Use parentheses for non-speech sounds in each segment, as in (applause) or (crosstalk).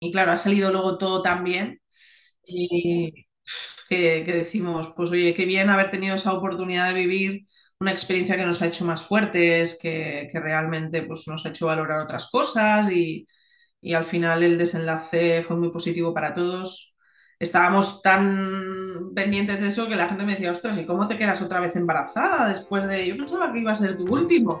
y claro, ha salido luego todo tan bien y que, que decimos, pues oye, qué bien haber tenido esa oportunidad de vivir una experiencia que nos ha hecho más fuertes, que, que realmente pues, nos ha hecho valorar otras cosas y, y al final el desenlace fue muy positivo para todos. Estábamos tan pendientes de eso que la gente me decía, ostras, ¿y cómo te quedas otra vez embarazada después de... Yo pensaba que iba a ser tu último.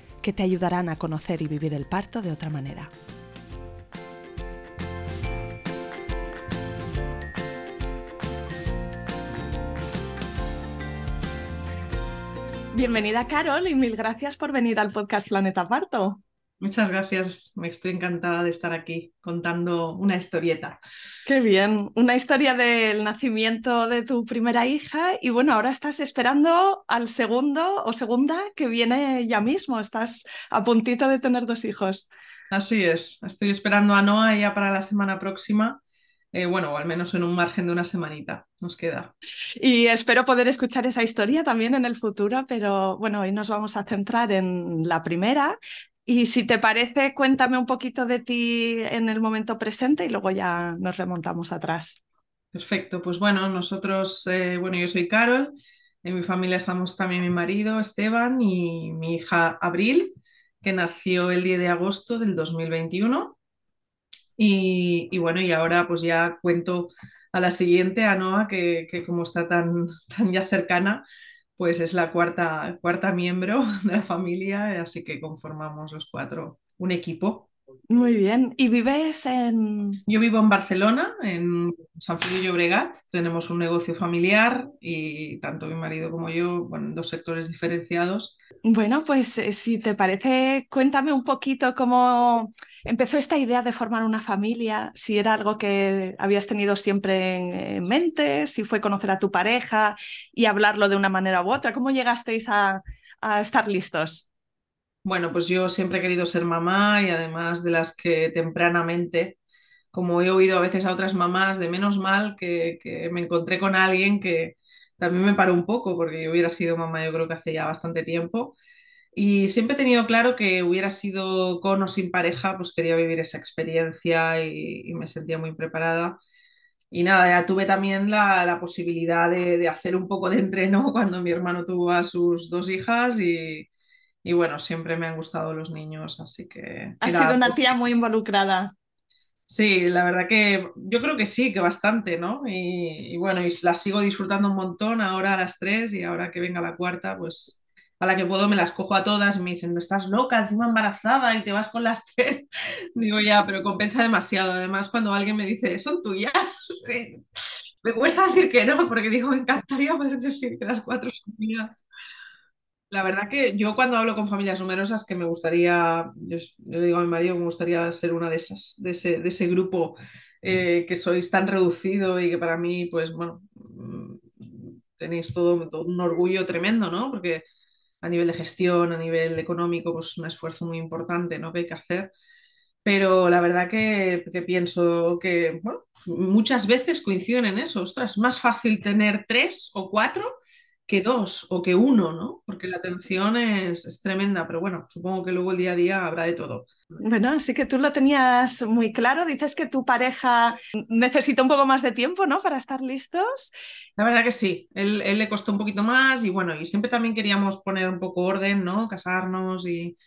que te ayudarán a conocer y vivir el parto de otra manera. Bienvenida Carol y mil gracias por venir al podcast Planeta Parto. Muchas gracias, me estoy encantada de estar aquí contando una historieta. Qué bien, una historia del nacimiento de tu primera hija y bueno, ahora estás esperando al segundo o segunda que viene ya mismo, estás a puntito de tener dos hijos. Así es, estoy esperando a Noah ya para la semana próxima. Eh, bueno, o al menos en un margen de una semanita nos queda. Y espero poder escuchar esa historia también en el futuro, pero bueno, hoy nos vamos a centrar en la primera, y si te parece, cuéntame un poquito de ti en el momento presente y luego ya nos remontamos atrás. Perfecto, pues bueno, nosotros, eh, bueno, yo soy Carol, en mi familia estamos también mi marido Esteban y mi hija Abril, que nació el 10 de agosto del 2021. Y, bueno, y ahora pues ya cuento a la siguiente, a Noa, que, que como está tan, (laughs) tan ya cercana, pues es la cuarta, cuarta miembro (laughs) de la familia, así que conformamos los cuatro un equipo. Muy bien. ¿Y vives en...? Yo vivo en Barcelona, en San Feliu Llobregat. Tenemos un negocio familiar y tanto mi marido como yo, bueno, dos sectores diferenciados. Bueno, pues eh, si te parece, cuéntame un poquito cómo empezó esta idea de formar una familia, si era algo que habías tenido siempre en mente, si fue conocer a tu pareja y hablarlo de una manera u otra. ¿Cómo llegasteis a, a estar listos? Bueno, pues yo siempre he querido ser mamá y además de las que tempranamente, como he oído a veces a otras mamás, de menos mal que, que me encontré con alguien que también me paró un poco, porque yo hubiera sido mamá yo creo que hace ya bastante tiempo. Y siempre he tenido claro que hubiera sido con o sin pareja, pues quería vivir esa experiencia y, y me sentía muy preparada. Y nada, ya tuve también la, la posibilidad de, de, hacer un poco de entreno (laughs) cuando mi hermano tuvo a sus dos hijas y, y bueno, siempre me han gustado los niños, así que... Has sido una tía muy involucrada. Sí, la verdad que yo creo que sí, que bastante, ¿no? Y, y, bueno, y la sigo disfrutando un montón ahora a las tres y ahora que venga la cuarta, pues a la que puedo me las cojo a todas y me dicen, estás loca, encima embarazada y te vas con las (laughs) tres. Digo, ya, pero compensa demasiado. Además, cuando alguien me dice, son tuyas, (laughs) me cuesta decir que no, porque digo, me encantaría poder decir que las cuatro son mías. La verdad que yo cuando hablo con familias numerosas que me gustaría, yo, le digo a mi marido me gustaría ser una de esas, de ese, de ese grupo eh, que sois tan reducido y que para mí, pues bueno, mm, tenéis todo, un orgullo tremendo, ¿no? Porque a nivel de gestión, a nivel económico, pues un esfuerzo muy importante, ¿no? Que hay que hacer. Pero la verdad que, que pienso que, bueno, muchas veces coinciden en eso. Ostras, es más fácil tener tres o cuatro que dos o que uno, ¿no? Porque la atención es, es, tremenda, pero bueno, supongo que luego el día a día habrá de todo. Bueno, así que tú lo tenías muy claro. Dices que tu pareja necesita un poco más de tiempo, ¿no? Para estar listos. La verdad que sí, él, él le costó un poquito más y bueno, y siempre también queríamos poner un poco orden, ¿no? Casarnos y,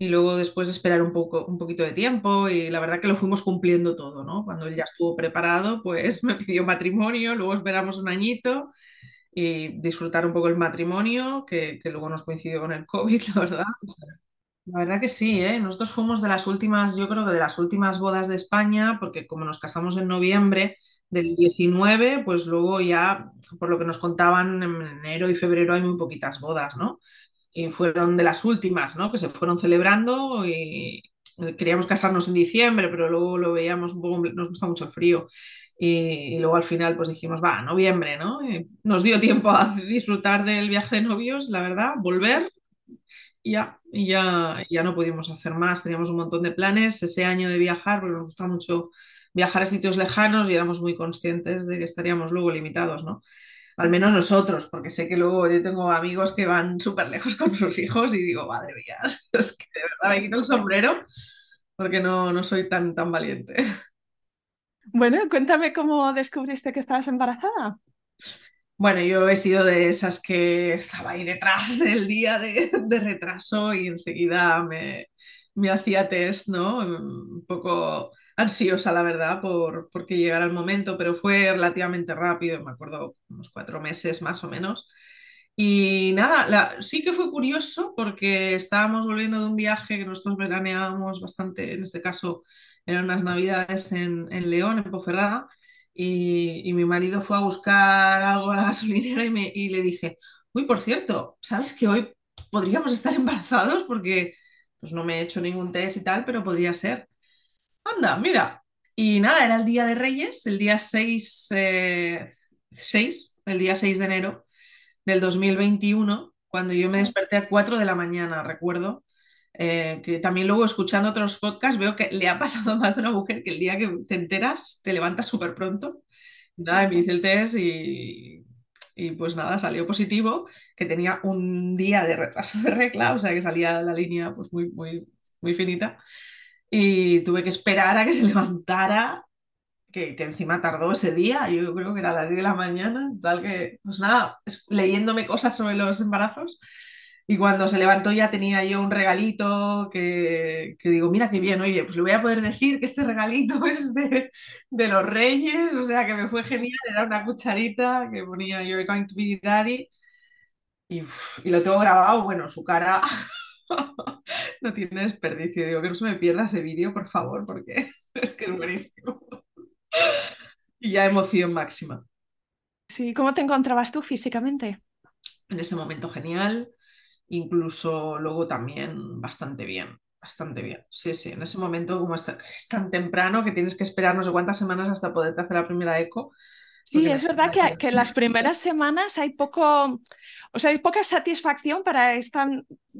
y luego después esperar un, poco, un poquito de tiempo y la verdad que lo fuimos cumpliendo todo, ¿no? Cuando él ya estuvo preparado, pues (laughs) me pidió matrimonio, luego esperamos un añito y disfrutar un poco el matrimonio, que, que luego nos coincidió con el COVID, la verdad. La verdad que sí, ¿eh? Nosotros fuimos de las últimas, yo creo que de las últimas bodas de España, porque como nos casamos en noviembre del 19, pues luego ya, por lo que nos contaban, en enero y febrero hay muy poquitas bodas, ¿no? Y fueron de las últimas, ¿no? Que se fueron celebrando y queríamos casarnos en diciembre, pero luego lo veíamos un poco, nos gusta mucho el frío. Y, y luego al final pues dijimos, va, noviembre, ¿no? Nos dio tiempo a disfrutar del viaje de novios, la verdad, volver y ya, y ya, ya no pudimos hacer más. Teníamos un montón de planes ese año de viajar, porque nos gusta mucho viajar a sitios lejanos y éramos muy conscientes de que estaríamos luego limitados, ¿no? Al menos nosotros, porque sé que luego yo tengo amigos que van súper lejos con sus hijos y digo, madre mía, (laughs) es que de verdad me quito el sombrero porque no, no soy tan, tan valiente. Bueno, cuéntame cómo descubriste que estabas embarazada. Bueno, yo he sido de esas que estaba ahí detrás (laughs) del día de, retraso y enseguida me, me hacía test, ¿no? Un poco ansiosa, la verdad, por, porque llegara el momento, pero fue relativamente rápido, me acuerdo, unos cuatro meses más o menos. Y nada, la- sí que fue curioso porque estábamos volviendo de un viaje que nosotros veraneábamos bastante, en este caso eran unas navidades en, en León, en Ponferrada, y, y mi marido fue a buscar algo a la gasolinera y, me, y le dije, uy, por cierto, ¿sabes que hoy podríamos estar embarazados? Porque pues no me he hecho ningún test y tal, pero podría ser. Anda, mira. Y nada, era el día de Reyes, el día 6 eh, 6, el día 6 de enero del 2021 cuando yo me desperté a 4 de la mañana, recuerdo. Eh, que también luego escuchando otros podcasts veo que le ha pasado (laughs) más a una mujer que el día que te enteras te levantas súper pronto. Nada, me hice el test y, y pues nada, salió positivo, que tenía un día de retraso de regla, o sea que salía la línea pues muy, muy, muy finita. Y tuve que esperar a que se (laughs) levantara que, que encima tardó ese día, yo creo que era a las 10 de la mañana, tal que, pues nada, leyéndome cosas sobre los embarazos. Y cuando se levantó ya tenía yo un regalito que, que digo, mira qué bien, oye, pues le voy a poder decir que este regalito (laughs) es de, de los Reyes, o sea que me fue genial, era una cucharita que ponía You're going to be daddy y, uf, y lo tengo grabado, bueno, su cara (laughs) no tiene desperdicio, digo que no se me pierda ese vídeo, por favor, porque (laughs) es que es buenísimo. Y ya emoción máxima. Sí, ¿cómo te encontrabas tú físicamente? En ese momento genial, incluso luego también bastante bien, bastante bien. Sí, sí, en ese momento como es, tan temprano que tienes que esperar no sé cuántas semanas hasta poderte hacer la primera eco, Sí, es verdad que, que las primeras (laughs) semanas hay poco, o sea, hay poca satisfacción para esta,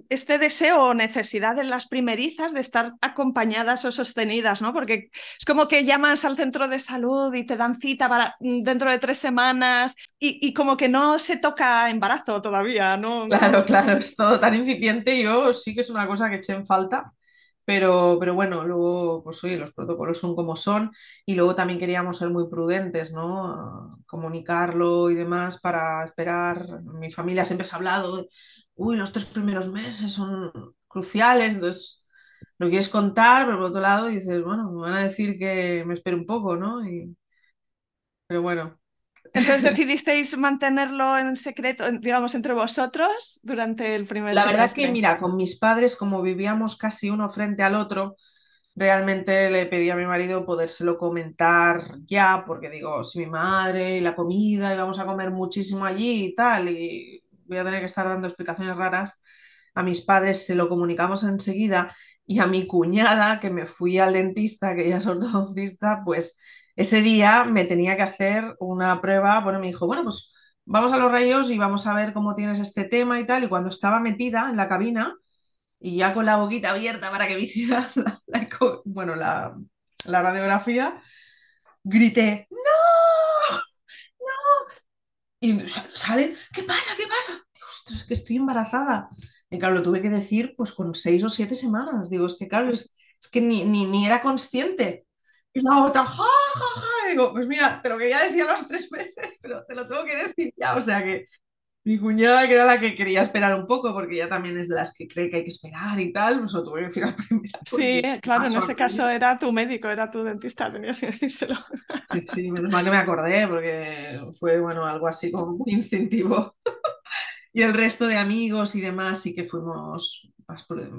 este deseo o necesidad de las primerizas de estar acompañadas o sostenidas, ¿no? Porque es como que llamas al centro de salud y te dan cita para dentro de tres semanas y, y como que no se toca embarazo todavía, ¿no? Claro, claro, es todo tan incipiente. Yo sí que es una cosa que eché en falta, pero, pero bueno, luego, pues oye, los protocolos son como son y luego también queríamos ser muy prudentes, ¿no? Comunicarlo y demás para esperar. Mi familia siempre se ha hablado, uy, los tres primeros meses son cruciales, entonces lo quieres contar, pero por otro lado dices, bueno, me van a decir que me espere un poco, ¿no? Y, pero bueno. Entonces decidisteis mantenerlo en secreto, digamos, entre vosotros durante el primer La verdad que, trimestre. mira, con mis padres, como vivíamos casi uno frente al otro, realmente le pedí a mi marido podérselo comentar ya, porque digo, si mi madre y la comida, y vamos a comer muchísimo allí y tal, y voy a tener que estar dando explicaciones raras, a mis padres se lo comunicamos enseguida y a mi cuñada, que me fui al dentista, que ella es ortodoncista, pues ese día me tenía que hacer una prueba, bueno, me dijo, bueno, pues vamos a los rayos y vamos a ver cómo tienes este tema y tal, y cuando estaba metida en la cabina, y ya con la boquita abierta para que me (laughs) la, bueno, la, radiografía, grité, ¡No! Y sa- sale, ¿qué pasa? ¿Qué pasa? Ostras, que estoy embarazada. Y claro, lo tuve que decir pues con seis o siete semanas. Digo, es que claro, es, es que ni, ni, ni era consciente. Y la otra, ¡ja, ja, ja! Digo, pues mira, te lo quería decir a los tres meses, pero te lo tengo que decir ya. O sea que mi cuñada, que era la que quería esperar un poco, porque ella también es de las que cree que hay que esperar y tal, pues lo tuve que decir a primera. Sí, Porque claro, en ese caso era tu médico, era tu dentista, tenías que decírselo. Sí, sí, menos mal que me acordé, porque fue, bueno, algo así como muy instintivo. (laughs) y el resto de amigos y demás sí que fuimos,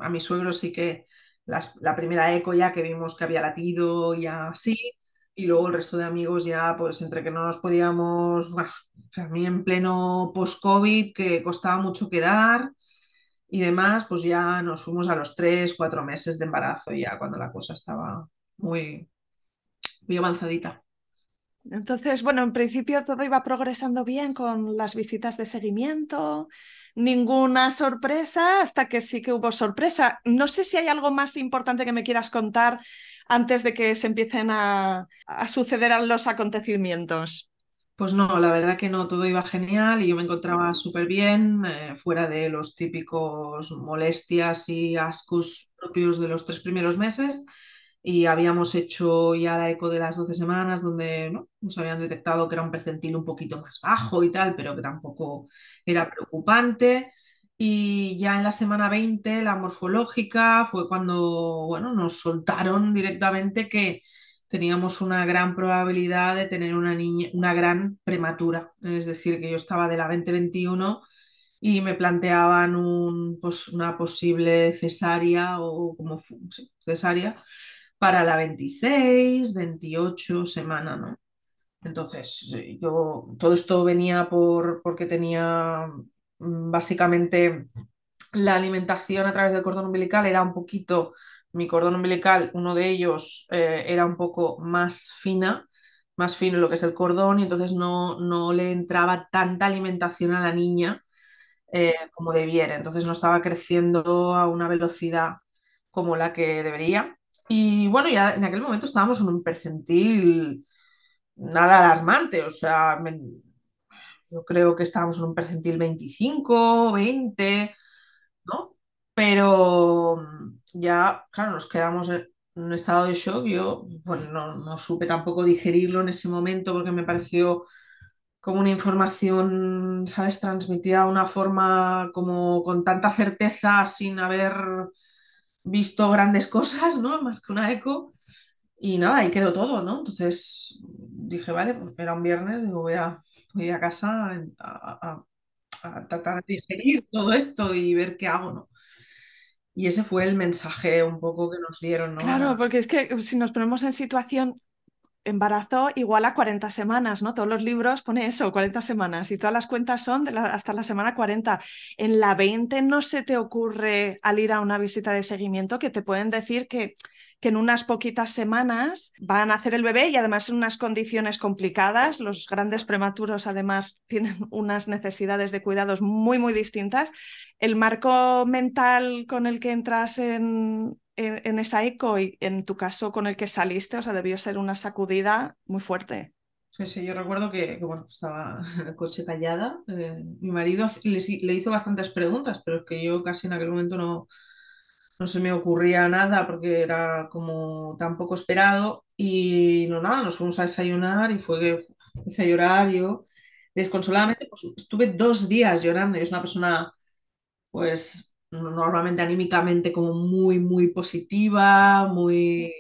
a mi suegro sí que las, la primera eco ya que vimos que había latido y así, y luego el resto de amigos ya, pues entre que no nos podíamos, bueno, a mí en pleno post-COVID que costaba mucho quedar y demás, pues ya nos fuimos a los tres, cuatro meses de embarazo, ya cuando la cosa estaba muy, muy avanzadita. Entonces, bueno, en principio todo iba progresando bien con las visitas de seguimiento, ninguna sorpresa hasta que sí que hubo sorpresa. No sé si hay algo más importante que me quieras contar antes de que se empiecen a, a suceder los acontecimientos. Pues no, la verdad que no, todo iba genial y yo me encontraba súper bien, eh, fuera de los típicos molestias y ascos propios de los tres primeros meses. Y habíamos hecho ya la eco de las 12 semanas, donde ¿no? nos habían detectado que era un percentil un poquito más bajo y tal, pero que tampoco era preocupante. Y ya en la semana 20, la morfológica, fue cuando bueno, nos soltaron directamente que teníamos una gran probabilidad de tener una niña, una gran prematura. Es decir, que yo estaba de la 2021 y me planteaban un, pues, una posible cesárea o como cesárea para la 26, 28 semana, ¿no? Entonces, yo todo esto venía por, porque tenía mm, básicamente la alimentación a través del cordón umbilical era un poquito mi cordón umbilical, uno de ellos eh, era un poco más fina, más fino lo que es el cordón, y entonces no, no le entraba tanta alimentación a la niña eh, como debiera. Entonces no estaba creciendo a una velocidad como la que debería. Y bueno, ya en aquel momento estábamos en un percentil nada alarmante, o sea, yo creo que estábamos en un percentil 25, 20, ¿no? Pero ya, claro, nos quedamos en un estado de shock. Yo, bueno, no, no supe tampoco digerirlo en ese momento porque me pareció como una información, ¿sabes?, transmitida de una forma como con tanta certeza, sin haber visto grandes cosas, ¿no? Más que una eco. Y nada, ahí quedó todo, ¿no? Entonces dije, vale, pues era un viernes, digo, voy a, voy a casa a, a, a tratar de digerir todo esto y ver qué hago, ¿no? Y ese fue el mensaje un poco que nos dieron, ¿no? Claro, porque es que si nos ponemos en situación embarazo igual a 40 semanas, ¿no? Todos los libros pone eso, 40 semanas, y todas las cuentas son hasta la semana 40. En la 20 no se te ocurre al ir a una visita de seguimiento que te pueden decir que que en unas poquitas semanas van a hacer el bebé y además en unas condiciones complicadas. Los grandes prematuros además (laughs) tienen unas necesidades de cuidados muy, muy distintas. El marco mental con el que entras en, en, esa eco y en tu caso con el que saliste, o sea, debió ser una sacudida muy fuerte. Sí, sí, yo recuerdo que, bueno, estaba en el coche callada. Eh, mi marido le, le, hizo bastantes preguntas, pero es que yo casi en aquel momento no, no se me ocurría nada porque era como tan poco esperado y no nada, nos fuimos a desayunar y fue que hice llorar yo desconsoladamente, pues estuve dos días llorando y es una persona pues normalmente anímicamente como muy, muy positiva, muy,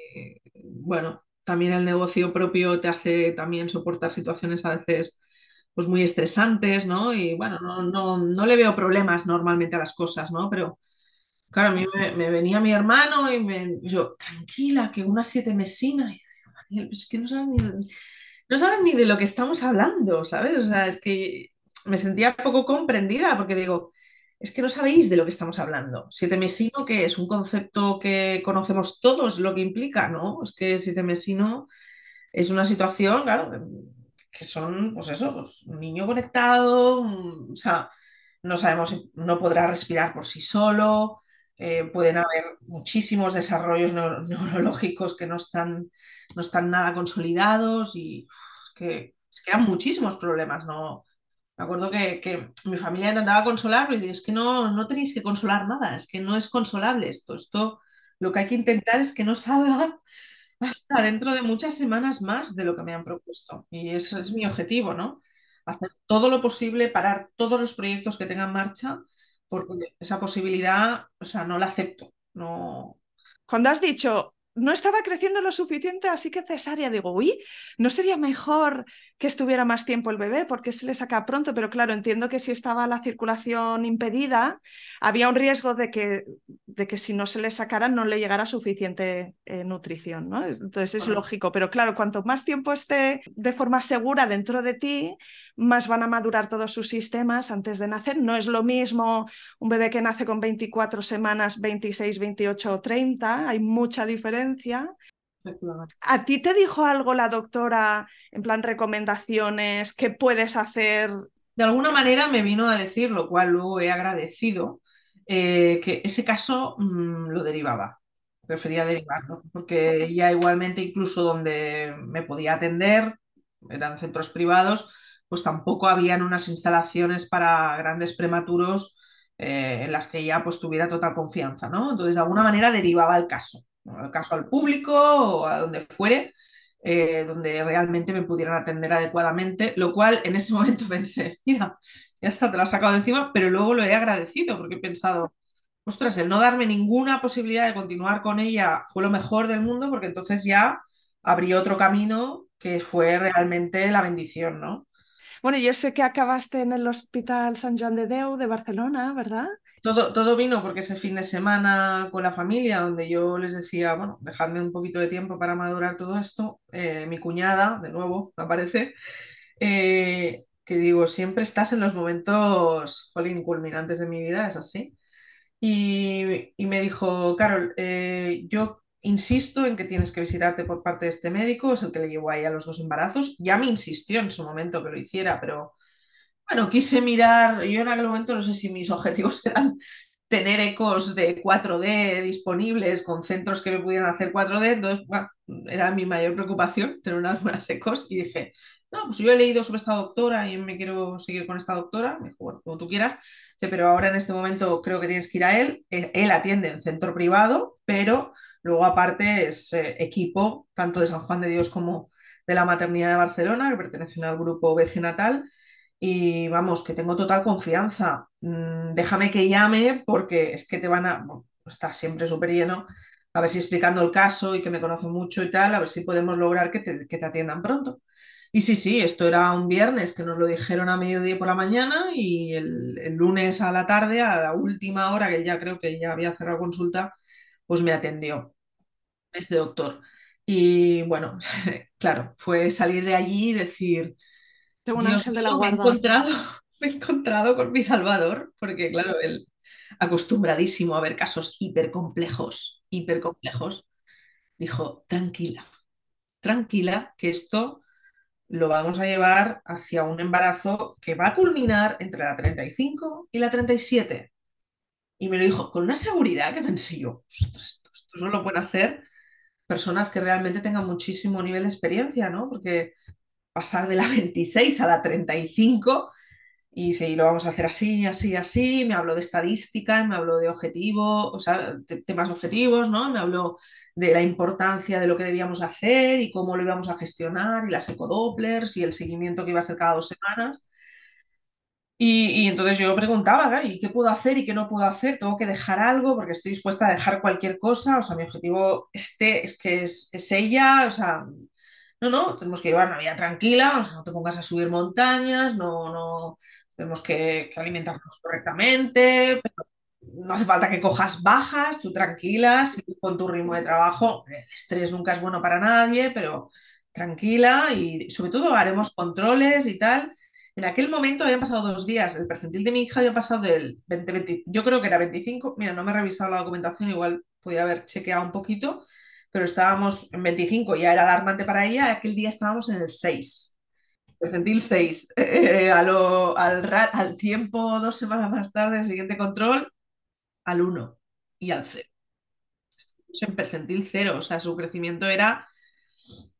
bueno, también el negocio propio te hace también soportar situaciones a veces pues muy estresantes, ¿no? Y bueno, no, no, no le veo problemas normalmente a las cosas, ¿no? Pero Claro, a mí me, venía mi hermano y me, yo, tranquila, que una siete mesina. Y yo, Daniel, es que no sabes, ni de, no sabes ni de lo que estamos hablando, ¿sabes? O sea, es que me sentía poco comprendida porque digo, es que no sabéis de lo que estamos hablando. Siete mesino, que es un concepto que conocemos todos lo que implica, ¿no? Es que siete mesino es una situación, claro, que son, pues eso, pues, un niño conectado, o sea, no sabemos, no podrá respirar por sí solo, eh, pueden haber muchísimos desarrollos (laughs) neurológicos que no están, no están nada consolidados y que, es que eran muchísimos problemas, ¿no? Me acuerdo que, que mi familia intentaba consolarlo y dije, es que no, no tenéis que consolar nada, es que no es consolable esto, esto lo que hay que intentar es que no salga (laughs) hasta dentro de muchas semanas más de lo que me han propuesto. Y ese es mi objetivo, ¿no? Hacer todo lo posible, parar todos los proyectos que tengan marcha porque esa posibilidad, o sea, no la acepto. No... Cuando has dicho, no estaba creciendo lo suficiente, así que cesárea, digo, uy, ¿no sería mejor que estuviera más tiempo el bebé, porque se le saca pronto, pero claro, entiendo que si estaba la circulación impedida, había un riesgo de que, de que si no se le sacara no le llegara suficiente eh, nutrición, ¿no? Entonces es lógico, pero claro, cuanto más tiempo esté de forma segura dentro de ti, más van a madurar todos sus sistemas antes de nacer. No es lo mismo un bebé que nace con 24 semanas, 26, 28 o 30, hay mucha diferencia. ¿A ti te dijo algo la doctora, en plan recomendaciones, qué puedes hacer? De alguna manera me vino a decir, lo cual luego he agradecido, eh, que ese caso mm, lo derivaba. Prefería derivarlo, porque ya igualmente incluso donde me podía atender, eran centros privados, pues tampoco habían unas instalaciones para grandes prematuros eh, en las que ya pues tuviera total confianza, ¿no? Entonces, de alguna manera derivaba el caso al caso al público o a donde fuere, eh, donde realmente me pudieran atender adecuadamente, lo cual en ese (laughs) momento pensé, mira, ya está, te lo has sacado de encima, pero luego lo he agradecido porque he pensado, ostras, el no darme ninguna posibilidad de continuar con ella fue lo mejor del mundo porque entonces ya abrí otro camino que fue realmente la bendición, ¿no? Bueno, yo sé que acabaste en el Hospital San Joan de Deu de Barcelona, ¿verdad? Todo, todo vino porque ese fin de semana con la familia, donde yo les decía, bueno, dejadme un poquito de tiempo para madurar todo esto, eh, mi cuñada, de nuevo, aparece, eh, que digo, siempre estás en los momentos, jolín, culminantes de mi vida, es así. Y, y me dijo, Carol, eh, yo insisto en que tienes que visitarte por parte de este médico, es el que le llevó ahí a los dos embarazos. Ya me insistió en su momento que lo hiciera, pero bueno, quise mirar, yo en aquel momento no sé si mis objetivos (laughs) eran tener ecos de 4D disponibles con centros que me pudieran hacer 4D, entonces, bueno, era mi mayor preocupación tener unas buenas ecos y dije, no, pues yo he leído sobre esta doctora y me quiero seguir con esta doctora, me dijo, bueno, como tú quieras, pero ahora en este momento creo que tienes que ir a él, eh, él atiende en centro privado, pero luego aparte es eh, equipo tanto de San Juan de Dios como de la Maternidad de Barcelona, que pertenece al grupo BC Natal, y vamos, que tengo total confianza. Mm, déjame que llame porque es que te van a, bueno, está siempre súper lleno, a ver si explicando el caso y que me conoce mucho y tal, a ver si podemos lograr que te, que te atiendan pronto. Y sí, sí, esto era un viernes que nos lo dijeron a mediodía por la mañana y el, el, lunes a la tarde, a la última hora, que ya creo que ya había cerrado consulta, pues me atendió este doctor. Y bueno, (laughs) claro, fue salir de allí y decir, un ángel de la me he encontrado, (laughs) me he encontrado con mi Salvador, porque claro, él acostumbradísimo a ver casos hipercomplejos, hipercomplejos, dijo, tranquila, tranquila, que esto lo vamos a llevar hacia un embarazo que va a culminar entre la 35 y la 37. Y me lo dijo con una seguridad que pensé yo, esto, esto no lo pueden hacer personas que realmente tengan muchísimo nivel de experiencia, ¿no? Porque pasar de la (laughs) 26 a la 35 y dice, y lo vamos a hacer así, así, así, me habló de estadística, me habló de objetivos, o sea, temas objetivos, ¿no? Me habló de la importancia de lo que debíamos hacer y cómo lo íbamos a gestionar y las ecodopplers y el seguimiento que iba a ser cada dos semanas. Y, y, entonces yo preguntaba, ¿y qué puedo hacer y qué no puedo hacer? ¿Tengo que dejar algo? Porque estoy dispuesta a dejar cualquier cosa. O sea, mi objetivo este es que es, es ella, o sea, no, no, tenemos que llevar una vida tranquila, no te pongas a subir montañas, no, no, tenemos que, alimentarnos correctamente, no hace falta que cojas bajas, tú tranquila, con tu ritmo de trabajo. El estrés nunca es bueno para nadie, pero tranquila y sobre todo haremos controles y tal. En aquel momento habían pasado dos días, el percentil de mi hija había pasado del 20, 20 yo creo que era 25, mira, no me he revisado la documentación, igual podía haber chequeado un poquito, pero estábamos en 25, ya era alarmante para ella, aquel día estábamos en el 6, percentil 6. Eh, a lo, al, al, tiempo, dos semanas más tarde, el siguiente control, al 1 y al 0. Estamos en percentil 0, o sea, su crecimiento era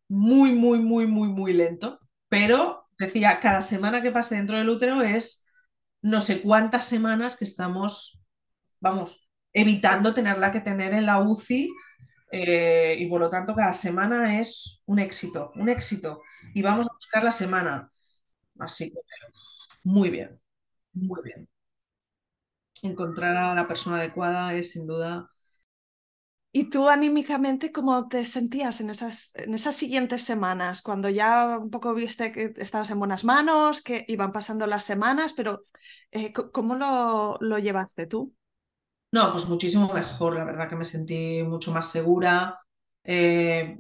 muy, muy, muy, muy, muy lento, pero decía, cada semana que pase dentro del útero es no sé cuántas semanas que estamos, vamos, evitando tenerla que tener en la UCI eh, y por lo tanto, cada semana es un éxito, un éxito. Y vamos a buscar la semana. Así que, muy bien, muy bien. Encontrar a la persona adecuada es sin duda ¿Y tú anímicamente cómo te sentías en esas, en esas siguientes semanas, cuando ya un poco viste que estabas en buenas manos, que iban pasando las semanas, pero eh, ¿cómo lo, lo llevaste tú? No, pues muchísimo mejor, la verdad que me sentí mucho más segura, eh,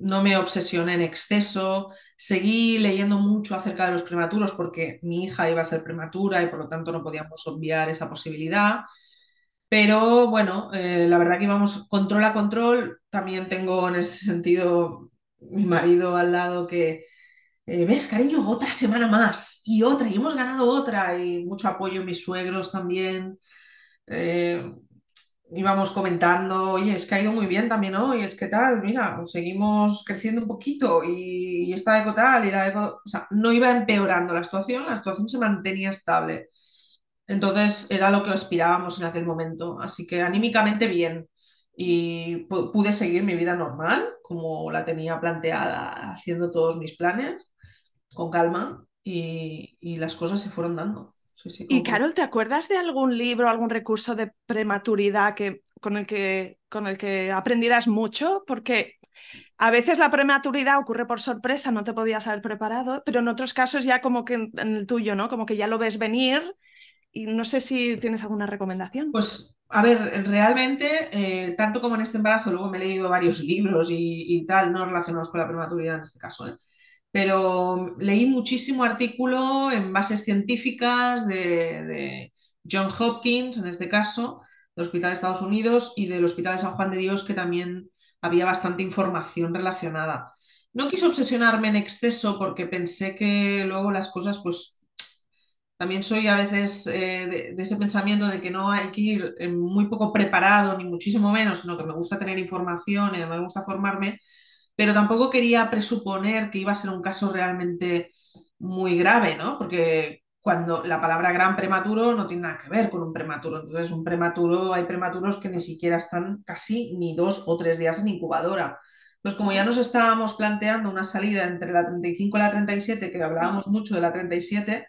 no me obsesioné en exceso, seguí leyendo mucho acerca de los prematuros porque mi hija iba a ser prematura y por lo tanto no podíamos obviar esa posibilidad. Pero bueno, eh, la verdad que íbamos control a control. También tengo en ese sentido mi marido al lado que, eh, ves, cariño, otra semana más y otra, y hemos ganado otra, y mucho apoyo mis suegros también. Eh, íbamos comentando, oye, es que ha ido muy bien también hoy, es que tal, mira, seguimos creciendo un poquito y, y esta eco tal, y la eco, o sea, no iba empeorando la situación, la situación se mantenía estable. Entonces era lo que aspirábamos en aquel momento. Así que anímicamente bien. Y pu- pude seguir mi vida normal, como la tenía planteada, haciendo todos mis planes, con calma, y, y las cosas se fueron dando. Sí, sí, Y Carol, ¿te acuerdas de algún libro, algún recurso de prematuridad que, con el que, con el que aprendieras mucho? Porque a veces la prematuridad ocurre por sorpresa, no te podías haber preparado, pero en otros casos ya como que en, en el tuyo, ¿no? Como que ya lo ves venir y no sé si tienes alguna recomendación. Pues, a ver, realmente, eh, tanto como en este embarazo, luego me he leído varios libros y, y tal, no relacionados con la prematuridad en este caso, ¿eh? Pero leí muchísimo artículo en bases científicas de, John Hopkins, en este caso, del Hospital de Estados Unidos y del Hospital de San Juan de Dios, que también había bastante información relacionada. No quise obsesionarme en exceso porque pensé que luego las cosas, pues también soy a veces eh, de, ese pensamiento de que no hay que ir eh, muy poco preparado, ni muchísimo menos, sino que me gusta tener información y me gusta formarme, pero tampoco quería presuponer que iba a ser un caso realmente muy grave, ¿no? Porque cuando la palabra gran prematuro no tiene nada que ver con un prematuro. Entonces, un prematuro, hay prematuros que ni siquiera están casi ni dos o tres días en incubadora. Entonces, como ya nos estábamos planteando una salida entre la 35 y la 37, que hablábamos mucho de la 37,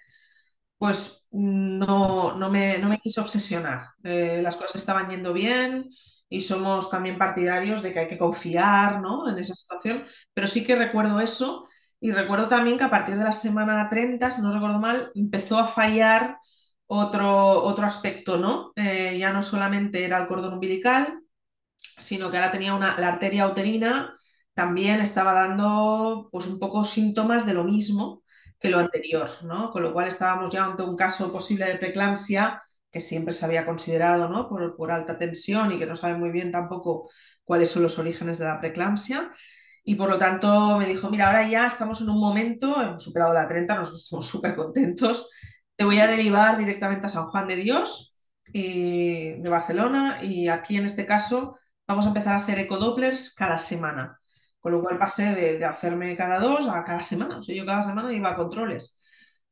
pues no, no me, no me quise obsesionar. Eh, las cosas estaban yendo bien y somos también partidarios de que hay que confiar, ¿no? en esa situación, pero sí que recuerdo eso y recuerdo también que a partir de la semana 30, si no recuerdo mal, empezó a fallar otro, otro aspecto, ¿no? Eh, ya no solamente era el cordón umbilical, sino que ahora tenía una, la arteria uterina, también estaba dando pues un poco síntomas de lo mismo que lo anterior, ¿no? Con lo cual estábamos ya ante un caso posible de preeclampsia que siempre se había considerado, ¿no? Por, por alta tensión y que no sabe muy bien tampoco cuáles son los orígenes de la preeclampsia. Y por lo tanto me dijo, mira, ahora ya estamos en un momento, hemos superado la 30, nosotros estamos súper contentos, te voy a derivar directamente a San Juan de Dios y, de Barcelona y aquí en este caso vamos a empezar a hacer ecodopplers cada semana. Con lo cual pasé de, de, hacerme cada dos a cada semana. O sea, yo cada semana iba a controles.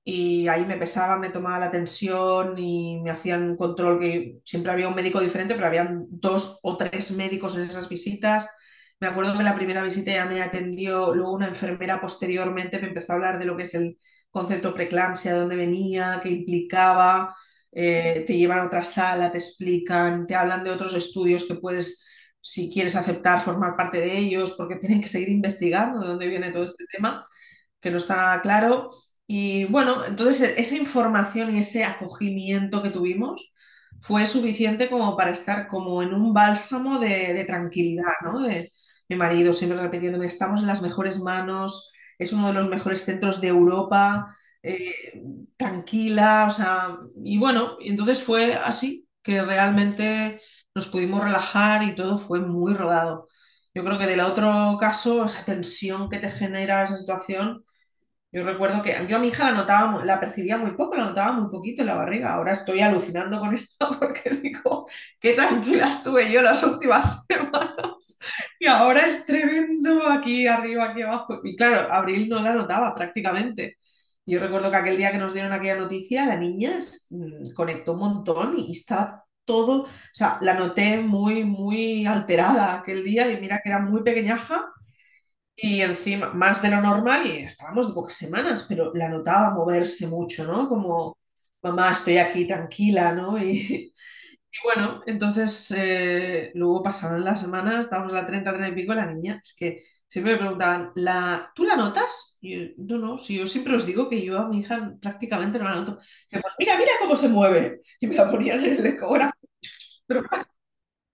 Y ahí me pesaba, me tomaba la tensión y me hacían un control que siempre había un médico diferente, pero habían dos o tres médicos en esas visitas. Me acuerdo que la primera visita ya me atendió, luego una enfermera posteriormente me empezó a hablar de lo que es el concepto preeclampsia, de dónde venía, qué implicaba. Eh, te llevan a otra sala, te explican, te hablan de otros estudios que puedes si quieres aceptar formar parte de ellos, porque tienen que seguir investigando de dónde viene todo este tema, que no está claro. Y bueno, entonces esa información y ese acogimiento que tuvimos fue suficiente como para estar como en un bálsamo de, de tranquilidad, ¿no? De, mi marido siempre repitiéndome, estamos en las mejores manos, es uno de los mejores centros de Europa, eh, tranquila, o sea, y bueno, entonces fue así, que realmente nos pudimos relajar y todo fue muy rodado. Yo creo que del otro caso, esa tensión que te genera esa situación, yo recuerdo que yo a mi hija la notaba, la percibía muy poco, la notaba muy poquito en la barriga. Ahora estoy alucinando con esto (laughs) porque digo, qué tranquila estuve yo las últimas (laughs) semanas. Y ahora es tremendo aquí arriba, aquí abajo. Y claro, Abril no la notaba prácticamente. Yo recuerdo que aquel día que nos dieron aquella noticia, la niña mmm, conectó un montón y estaba todo, o sea, la noté muy, muy alterada aquel día y mira que era muy pequeñaja y encima más de lo normal y estábamos de pocas semanas, pero la notaba moverse mucho, ¿no? Como, mamá, estoy aquí tranquila, ¿no? (laughs) Y, Y bueno, entonces eh, luego pasaron las semanas, estábamos a la 30, 30 y pico, la niña, es que siempre me preguntaban, ¿la, ¿tú la notas? Y yo, no, no, si yo siempre os digo que yo a mi hija prácticamente no la noto. Dice, pues mira, mira cómo se mueve. Y me la ponían en el ecógrafo. (laughs)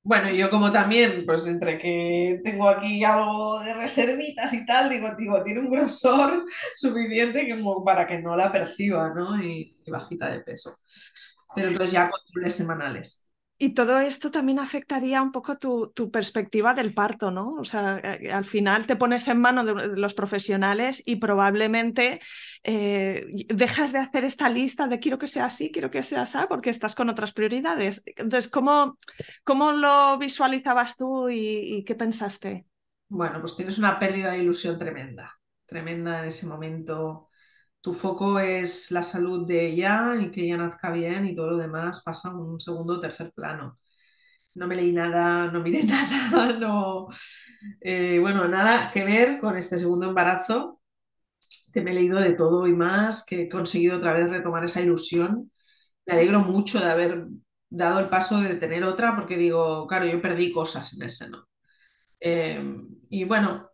Bueno, yo como también, pues entre que tengo aquí algo de reservitas y tal, digo, digo, tiene un grosor (laughs) suficiente como para que no la perciba, ¿no? Y, y bajita de peso. Pero entonces ya controles semanales. Y todo esto también afectaría un poco tu, tu, perspectiva del parto, ¿no? O sea, eh, al final te pones en manos de, los profesionales y probablemente eh, dejas de hacer esta lista de quiero que sea así, quiero que sea así, porque estás con otras prioridades. Entonces, ¿cómo, cómo lo visualizabas tú y, y qué pensaste? Bueno, pues tienes una pérdida de ilusión tremenda, tremenda en ese momento tu foco es la salud de ella y que ella nazca bien y todo lo demás pasa a un segundo o tercer plano. No me leí nada, no miré (laughs) nada, no. Eh, bueno, nada que ver con este segundo embarazo, que me he leído de todo y más, que he conseguido otra vez retomar esa ilusión. Me alegro mucho de haber dado el paso de tener otra, porque digo, claro, yo perdí cosas en ese, ¿no? Eh, y bueno,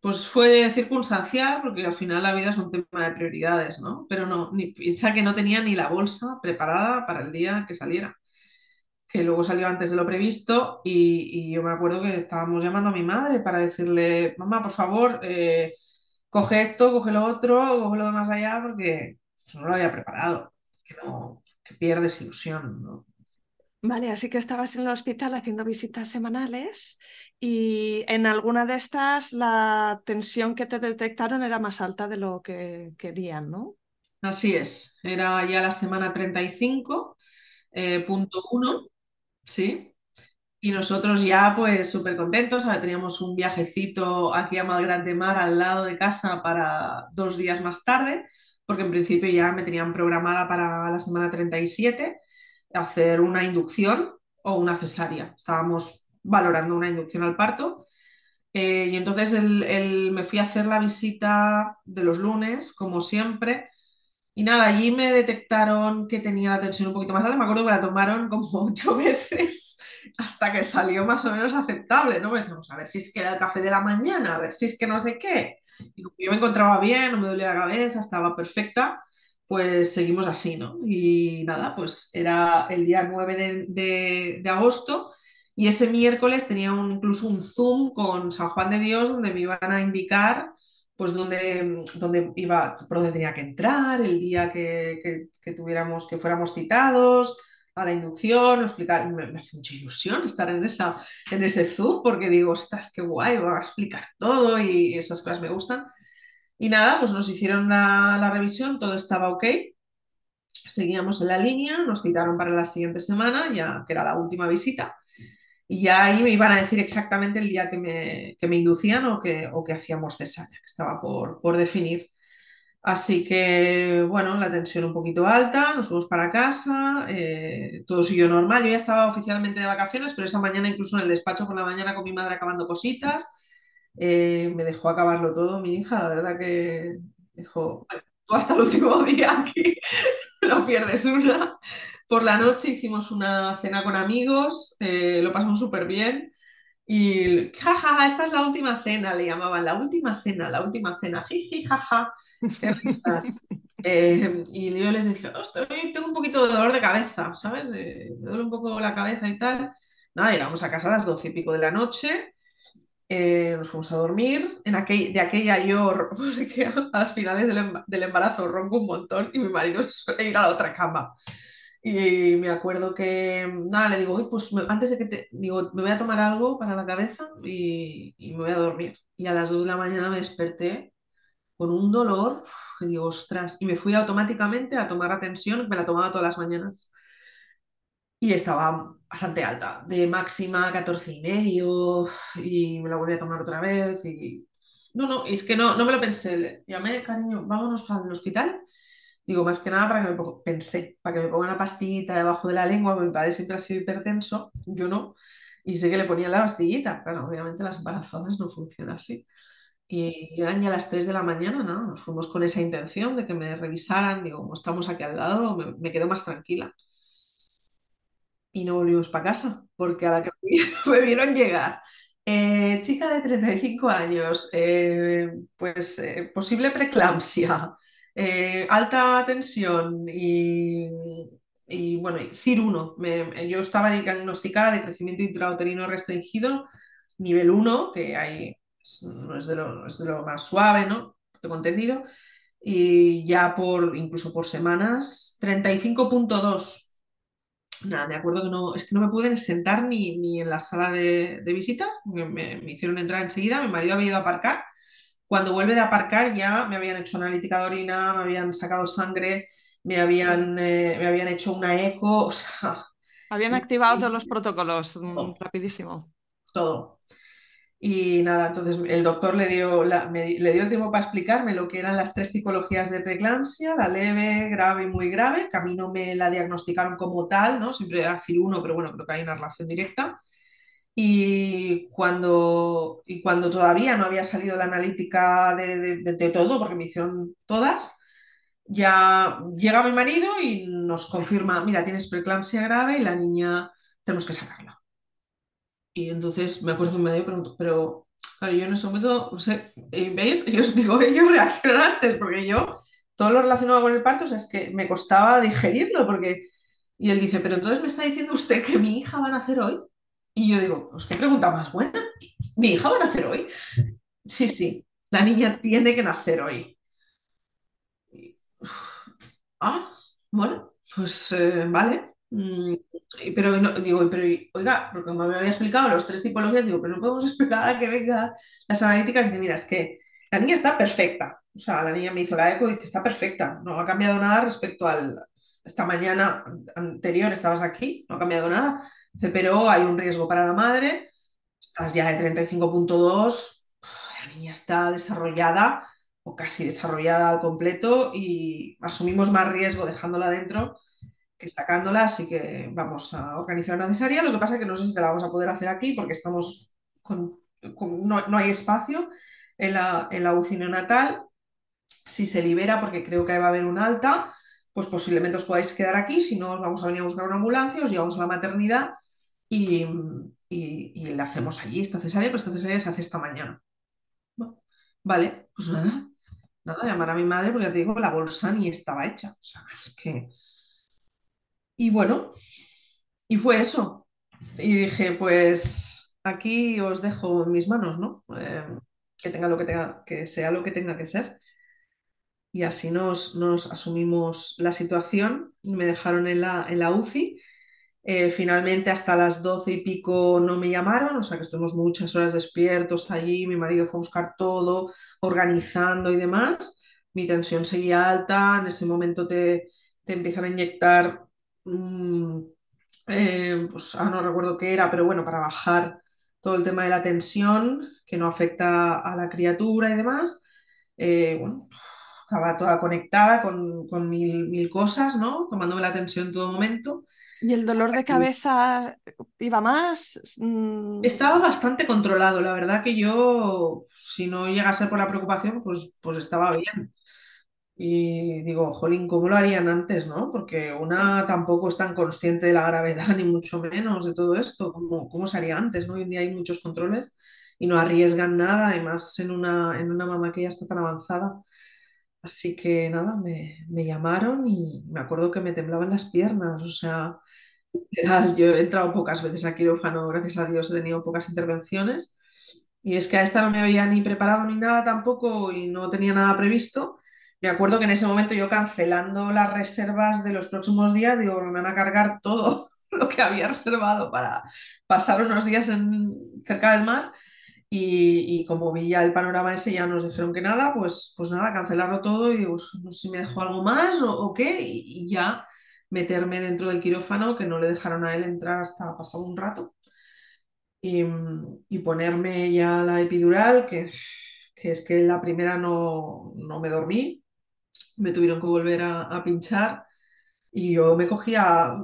pues fue circunstancial, porque al final la vida es un tema de prioridades, ¿no? Pero no, ni, piensa que no tenía ni la bolsa preparada para el día que saliera, que luego salió antes de lo previsto y, y yo me acuerdo que estábamos llamando a mi madre para decirle, mamá, por favor, eh, coge esto, coge lo otro, coge lo de más allá, porque pues, no lo había preparado, que, no, que pierdes ilusión, ¿no? Vale, así que estabas en el hospital haciendo visitas semanales y en alguna de estas la tensión que te detectaron era más alta de lo que querían, ¿no? Así es, era ya la semana 35, eh, punto uno, ¿sí? Y nosotros ya pues súper contentos, teníamos un viajecito aquí a Malgrat de Mar al lado de casa para dos días más tarde, porque en principio ya me tenían programada para la semana 37 hacer una inducción o una cesárea. Estábamos valorando una inducción al parto. Eh, y entonces el, me fui a hacer la visita de los lunes, como siempre. Y nada, allí me detectaron que tenía la tensión un poquito más alta. Me acuerdo que la tomaron como (laughs) ocho veces hasta que salió más o menos aceptable, ¿no? Pues, a ver si es que era el café de la mañana, a ver si es que no sé qué. Y yo me encontraba bien, no me dolía la cabeza, estaba perfecta, pues seguimos así, ¿no? Y nada, pues era el día 9 de, de, agosto y ese miércoles tenía incluso un Zoom con San Juan de Dios donde me iban a indicar pues dónde, dónde iba, por dónde tenía que entrar, el día que, que, tuviéramos, que fuéramos citados a la inducción, explicar, me, me hace mucha ilusión estar en, esa, en ese Zoom porque digo, ostras, qué guay, va a explicar todo y esas cosas me gustan. Y nada, pues nos hicieron la, la revisión, todo estaba ok, seguíamos en la línea, nos citaron para la siguiente semana, ya que era la última visita, y ya ahí me iban a decir exactamente el día que me, que me inducían o que, o que hacíamos cesárea, que estaba por, por definir. Así que, bueno, la tensión un poquito alta, nos fuimos para casa, eh, todo siguió normal. Yo ya estaba oficialmente de vacaciones, pero esa mañana, incluso en el despacho por la mañana con mi madre acabando cositas, eh, me dejó acabarlo todo mi hija, la verdad que dijo, bueno, tú hasta el último (laughs) día aquí no pierdes una. Por la noche hicimos una cena con amigos, eh, lo pasamos súper bien. Y jajaja, ja, esta es la última cena, le llamaban, la última cena, la última cena, jiji, jaja, qué risas. (laughs) Eh, y yo les dije, ostras, tengo un poquito de dolor de cabeza, ¿sabes? Eh, me duele un poco la cabeza y tal. Nada, llegamos a casa a las doce y pico de la noche, eh, nos fuimos a dormir. En aquel, de aquella yo, (laughs) porque a las finales del, del embarazo ronco un montón y mi marido (laughs) suele ir a la otra cama. Y me acuerdo que, nada, le digo, pues me, antes de que te, digo, me voy a tomar algo para la cabeza y, y, me voy a dormir. Y a las 2 de la mañana me desperté con un dolor, y digo, ostras, y me fui automáticamente a tomar atención, me la tomaba todas las mañanas. Y estaba bastante alta, de máxima 14 y medio, y me la volví a tomar otra vez. Y... No, no, es que no, no me lo pensé. Llamé, cariño, vámonos al hospital. Digo, más que nada para que me ponga, pensé, para que me ponga una pastillita debajo de la lengua, mi padre siempre ha sido hipertenso, yo no, y sé que le ponía la pastillita, claro, obviamente las embarazadas no funcionan así. Y eran ya las 3 de la mañana, ¿no? Nos fuimos con esa intención de que me revisaran, digo, como estamos aquí al lado, me, me quedo más tranquila y no volvimos para casa, porque a la que me (laughs) vieron llegar. Eh, chica de 35 años, eh, pues eh, posible preeclampsia, alta tensión y, y bueno, CIR1. Yo estaba diagnosticada de crecimiento intrauterino restringido, nivel 1, que hay, es, pues, no es de, lo, es de lo más suave, ¿no? Tengo entendido. Y ya por, incluso por semanas, 35.2 Nada, me acuerdo que no, es que no me pude sentar ni, ni en la sala de, de visitas, me, me- me hicieron entrar enseguida, mi marido había ido a aparcar, cuando vuelve de aparcar ya me habían hecho analítica de orina, me habían sacado sangre, me habían, eh, me habían hecho una eco, o sea, Habían (laughs) activado todos los protocolos mm, todo, rapidísimo. todo. Y nada, entonces el doctor le dio, la- le dio tiempo para explicarme lo que eran las tres tipologías de preeclampsia, la leve, grave y muy grave, a mí no me la diagnosticaron como tal, ¿no? Siempre era FIL 1, pero bueno, creo que hay una relación directa. Y cuando, y cuando todavía no había salido la analítica de, de- de- de todo, porque me hicieron todas, ya llega mi marido y nos confirma, mira, tienes preeclampsia grave y la niña tenemos que sacarla. Y entonces me acuerdo que mi marido preguntó, pero yo en ese momento, no sé, eh, ¿veis? (laughs) Yo os digo, ellos reaccionan antes, porque yo, todo lo relacionado con el parto, o sea, es que me costaba digerirlo, porque... Y él dice, pero entonces me está diciendo usted que mi hija va a nacer hoy. Y yo digo, pues qué pregunta más buena. ¿Mi hija va a nacer hoy? Sí, sí, la niña tiene que nacer hoy. Ah, bueno, pues eh, vale. Y- pero no, digo, pero oiga, porque como me había explicado los tres tipologías, digo, pero no podemos (laughs) esperar a que venga las analíticas y dice, mira, es que la niña está perfecta. O sea, la niña me hizo la eco y dice, está perfecta. No ha cambiado nada respecto al esta mañana anterior, estabas aquí, no ha cambiado nada. Dice, pero hay un riesgo para la madre, estás ya de 35.2, la niña está desarrollada o casi desarrollada al completo y asumimos más riesgo dejándola dentro que sacándola, así que vamos a organizar una cesárea. Lo que pasa es que no sé si te la vamos a poder hacer aquí porque estamos con, no, no hay espacio en la, en la UCI neonatal. Si se libera, porque creo que va a haber un alta, pues posiblemente os podáis quedar aquí, si no os vamos a venir a buscar una ambulancia, os llevamos a la maternidad y, y, y la hacemos allí, esta cesárea, pero esta cesárea se hace esta mañana. Vale, pues nada, nada, llamar a mi madre porque ya te digo, la bolsa ni estaba hecha. O sea, es que... Y bueno, y fue eso. Y dije, pues aquí os dejo en mis manos, ¿no? Eh, que tenga lo que tenga, que sea lo que tenga que ser. Y así nos, nos asumimos la situación. Me dejaron en la, en la UCI. Eh, finalmente hasta las doce y pico no me llamaron, o sea que estuvimos muchas horas despiertos allí, mi marido fue a buscar todo, organizando y demás. Mi tensión seguía alta, en ese momento te, te empiezan a inyectar, mm, eh, pues ah, no recuerdo qué era, pero bueno, para bajar todo el tema de la tensión, que no afecta a la criatura y demás. Eh, bueno, estaba toda conectada con, con mil, mil cosas, ¿no? Tomándome la tensión en todo momento. ¿Y el dolor de cabeza iba más? Mm, Estaba bastante controlado, la verdad que yo, si no llega a ser por la preocupación, pues, pues estaba bien. Y digo, jolín, ¿cómo lo harían antes, no? Porque una tampoco es tan consciente de la gravedad, (laughs) ni mucho menos de todo esto, como cómo se haría antes, no? Hoy en día hay muchos controles y no arriesgan nada, además en una, en una mamá que ya está tan avanzada. Así que nada, me, me llamaron y me acuerdo que me temblaban las piernas, o sea... Yo he entrado pocas veces a quirófano, gracias a Dios he tenido pocas intervenciones. Y es que a esta no me había ni preparado ni nada tampoco y no tenía nada previsto. Me acuerdo que en ese momento yo cancelando las reservas de los próximos días, digo, me van a cargar todo (laughs) lo que había reservado para pasar unos días en- cerca del mar. Y, y como vi ya el panorama ese, ya nos dijeron que nada, pues, pues nada, cancelarlo todo y digo, pues, no sé si me dejó algo más o, qué, y, y ya meterme dentro del quirófano, que no le dejaron a él entrar hasta pasado un rato, y, y ponerme ya la epidural, que, que es que la primera no, no me dormí, me tuvieron que volver a, pinchar. Y yo me cogí a,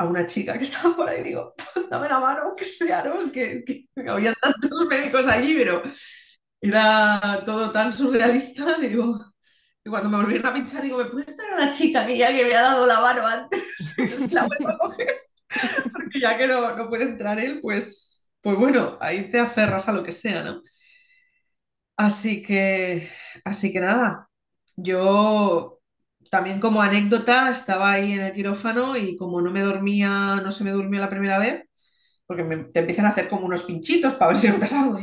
una chica que (laughs) estaba por ahí y digo, dame la mano, que searos, que, que había tantos médicos allí, pero era todo tan surrealista, (laughs) digo, y cuando me volvieron a pinchar, digo, ¿me puedes traer a la chica que ya que me ha dado la mano antes? (laughs) Porque ya que no, no puede entrar él, pues, pues bueno, ahí te aferras a lo que sea, ¿no? Así que, así que nada, yo también como anécdota estaba ahí en el quirófano y como no me dormía, no se me durmió la primera vez, porque te empiezan a hacer como unos pinchitos para ver si notas algo.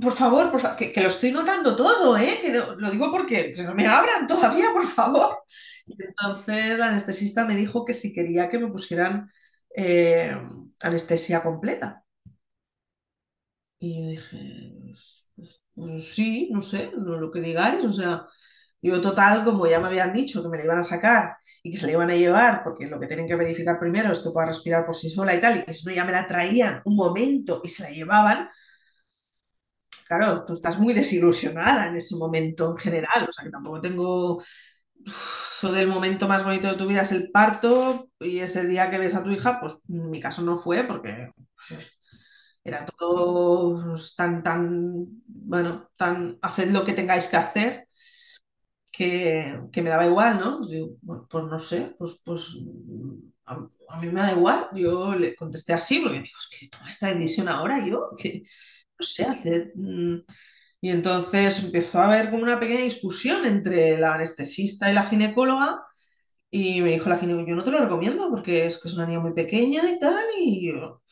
Por favor, que, que lo estoy notando todo, ¿eh? Que no- lo digo porque que no me abran todavía, por favor. Y entonces la anestesista me dijo que si quería que me pusieran eh, anestesia completa. Y yo dije, pues, pues- pues sí, no sé, lo, lo que digáis. O sea, yo total, como ya me habían dicho que me la iban a sacar y que se la iban a llevar, porque lo que tienen que verificar primero es que pueda respirar por sí sola y tal, y que si no ya me la traían un momento y se la llevaban, claro, tú estás muy desilusionada en ese momento en general. O sea, que tampoco tengo... Eso del momento más bonito de tu vida es el parto y ese día que ves a tu hija, pues en mi caso no fue porque era todo tan, tan, bueno, tan, haced lo que tengáis que hacer, que, que me daba igual, ¿no? Bueno, pues no sé, pues, pues a, mí me da igual. Yo le contesté así porque digo, es que toma esta decisión ahora yo, que no sé hacer. mm. Y entonces empezó a haber como una pequeña discusión entre la anestesista y la ginecóloga. Y me dijo la ginecóloga, yo no te lo recomiendo porque es que es una niña muy pequeña y tal. Y yo,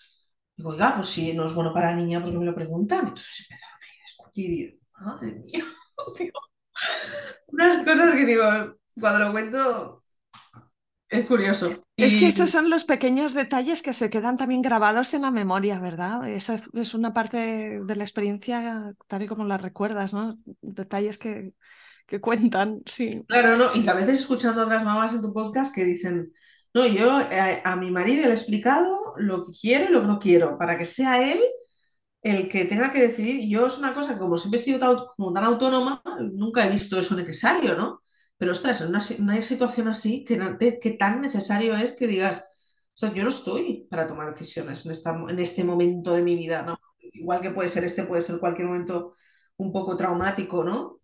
Digo, oiga, pues si no es bueno para la niña, ¿por qué me lo preguntan? Entonces empezaron a discutir y yo, madre mía, (laughs) digo, (laughs) unas cosas que digo, cuando lo cuento es curioso. Es que esos son los pequeños detalles que se quedan también grabados en la memoria, ¿verdad? Esa es una parte de la experiencia tal y como la recuerdas, ¿no? Detalles que, que cuentan, sí. claro, ¿no? Y que a veces escuchando a otras mamás en tu podcast que dicen, no, yo eh, a, mi marido le he explicado lo que quiero y lo que no quiero, para que sea él el que tenga que decidir, yo es una cosa que como siempre he sido tan, como tan autónoma, nunca he visto eso necesario, ¿no? Pero ostras, en una, si- una situación así, que, que tan necesario es que digas, ostras, yo no estoy para tomar decisiones en, esta, en este momento de mi vida, ¿no? Igual que puede ser este, puede ser cualquier momento un poco traumático, ¿no?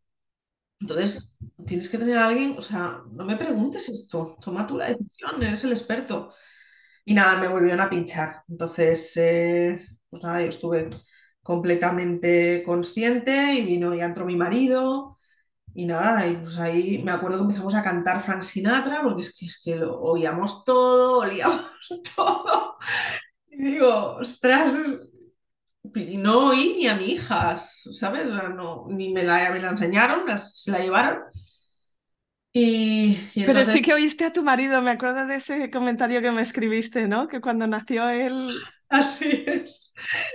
Entonces, tienes que tener a alguien, o sea, no me preguntes esto, toma tú la decisión, eres el experto. Y nada, me volvieron a pinchar. Entonces, eh, pues nada, yo estuve completamente consciente y vino, ya entró mi marido y nada, y pues ahí me acuerdo que empezamos a cantar Frank Sinatra porque es que, es que lo oíamos todo, olíamos (laughs) todo. Y digo, ostras, y no oí ni a mi hija, ¿sabes? No, ni me la, me la enseñaron, las- se la llevaron. Y, y Pero sí que oíste a tu marido, me acuerdo de ese comentario que me escribiste, ¿no? Que cuando nació él... Así es.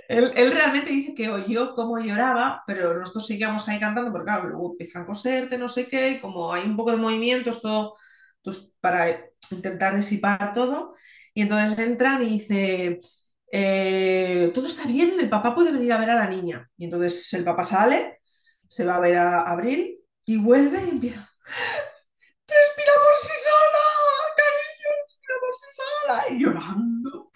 Él, realmente dice que oyó cómo lloraba, pero nosotros seguíamos ahí cantando, porque claro, luego empiezan a coserte, no sé qué, y como hay un poco de movimientos, todo, pues para intentar disipar todo. Y entonces entran y dice, eh, todo está bien, el papá puede venir a ver a la niña. Y entonces el papá sale, se va a ver a Abril y vuelve y empieza, respira por sí sola, cariño, respira por sí sola, y llorando.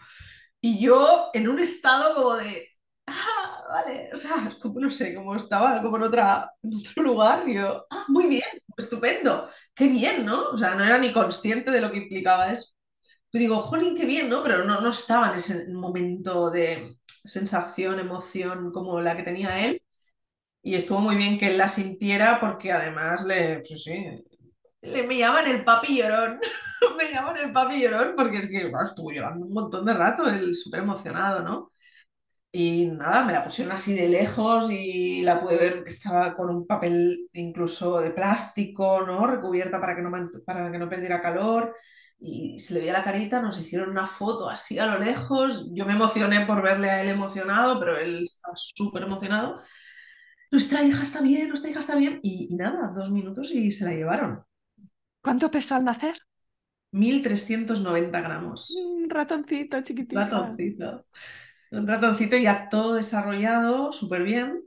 Y yo en un estado como de, ah, vale, o sea, (laughs) como, no sé, como estaba como en, otra, otro lugar, y yo, ah, muy bien, estupendo, qué bien, ¿no? O sea, no era ni consciente de lo que implicaba eso. Y digo, jolín, qué bien, ¿no? Pero no, no estaba en ese momento de sensación, emoción como la que tenía él. Y estuvo muy bien que él la sintiera porque además le, pues sí, le me llaman el papi llorón. (laughs) (laughs) Me llaman el papi llorón porque es que bueno, estuvo llorando un montón de rato, él súper emocionado, ¿no? Y nada, me la pusieron así de lejos y la pude ver que estaba con un papel incluso de plástico, ¿no? Recubierta para que no, para que no perdiera calor. Y se le veía la carita, nos hicieron una foto así a lo lejos. Yo me emocioné por verle a él emocionado, pero él estaba súper emocionado. Nuestra hija está bien, nuestra hija está bien. Y, y nada, dos minutos y se la llevaron. ¿Cuánto pesó al nacer? 1.390 gramos. Un ratoncito chiquitita. Ratoncito. Un ratoncito ya todo desarrollado, súper bien.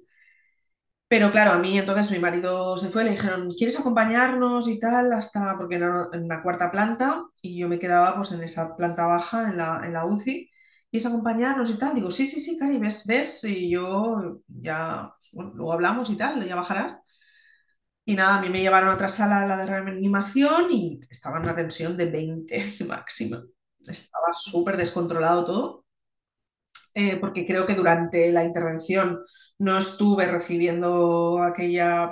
Pero claro, a mí entonces mi marido se fue, le dijeron, ¿quieres acompañarnos y tal? Hasta, porque era en una cuarta planta y yo me quedaba pues en esa planta baja, en la, en la UCI. ¿Quieres acompañarnos y tal? Digo, sí, sí, sí, Cari, ves, ves, y yo ya, pues, bueno, luego hablamos y tal, ya bajarás. Y nada, a mí me llevaron a otra sala, la de reanimación, y estaba en una tensión de 20 máxima. estaba súper descontrolado todo, eh, porque creo que durante la intervención no estuve recibiendo aquella,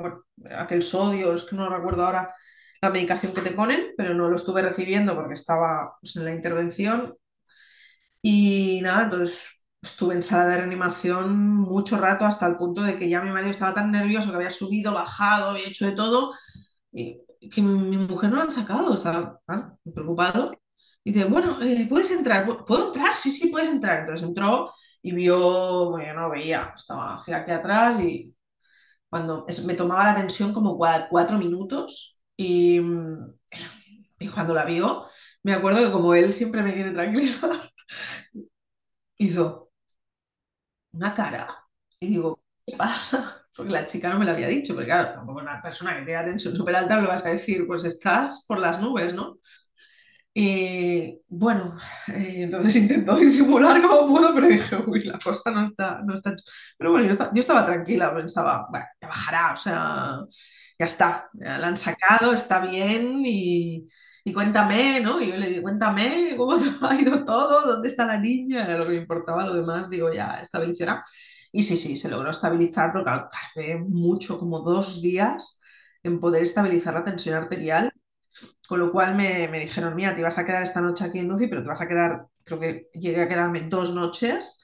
aquel sodio, es que no recuerdo ahora la medicación que te ponen, pero no lo estuve recibiendo porque estaba pues, en la intervención y nada, entonces estuve en sala de reanimación mucho rato hasta el punto de que ya mi marido estaba tan nervioso que había subido, bajado, había hecho de todo y que mi, mujer no la han sacado, estaba muy preocupado. Y dice, bueno, eh, puedes entrar, ¿Pu- ¿puedo entrar? Sí, sí, puedes entrar. Entonces entró y vio, bueno, no veía, estaba así aquí atrás y cuando es- me tomaba la tensión como cua- cuatro minutos y, mm, y cuando la vio, me acuerdo que como él siempre me quiere tranquilizar, (laughs) hizo una cara y digo, ¿qué pasa? (laughs) Porque la chica no me lo había dicho, porque claro, tampoco una persona que tiene la tensión súper alta le vas a decir, pues estás por las nubes, ¿no? Y bueno, eh, entonces (laughs) intentó disimular como pudo, pero dije, uy, la cosa no está, no está... ch-". Pero bueno, yo, yo estaba tranquila, pensaba, bueno, ya bajará, o sea, ya está, ya la han sacado, está bien y, y cuéntame, ¿no? Y yo le digo, cuéntame cómo ha ido todo, dónde está la niña, era lo que me importaba, lo demás, digo, ya estabilizará. Y sí, sí, se logró estabilizar, pero claro, tardé mucho, como dos días en poder estabilizar la tensión arterial con lo cual me, me dijeron, mira, te vas a quedar esta noche aquí en UCI, pero te vas a quedar, creo que llegué a quedarme dos noches.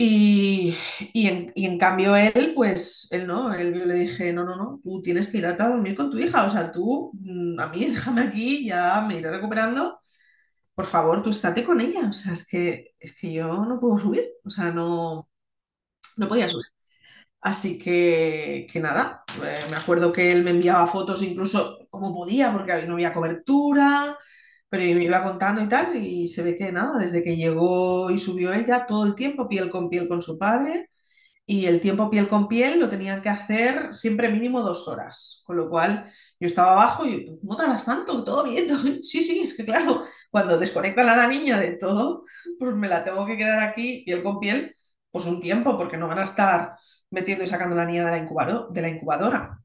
Y, y en, y en cambio él, pues él no, él yo le dije, no, no, no, tú tienes que ir a dormir con tu hija, o sea, tú, mm, a mí (laughs) déjame aquí, ya me iré recuperando, por favor, tú estate con ella, o sea, es que, es que yo no puedo subir, o sea, no, no podía subir. Así que, que nada, eh, me acuerdo que él me enviaba fotos incluso como podía, porque no había cobertura, pero me iba contando y tal, y se ve que nada, desde que llegó y subió ella, todo el tiempo piel con piel con su padre, y el tiempo piel con piel lo tenían que hacer siempre mínimo dos horas, con lo cual yo estaba abajo y, ¿cómo tardas tanto? ¿Todo bien? ¿Todo (laughs) bien?". Sí, sí, es que claro, cuando desconectan a la niña de todo, pues me la tengo que quedar aquí piel con piel, pues un tiempo, porque no van a estar metiendo y sacando la niña de la de la incubadora.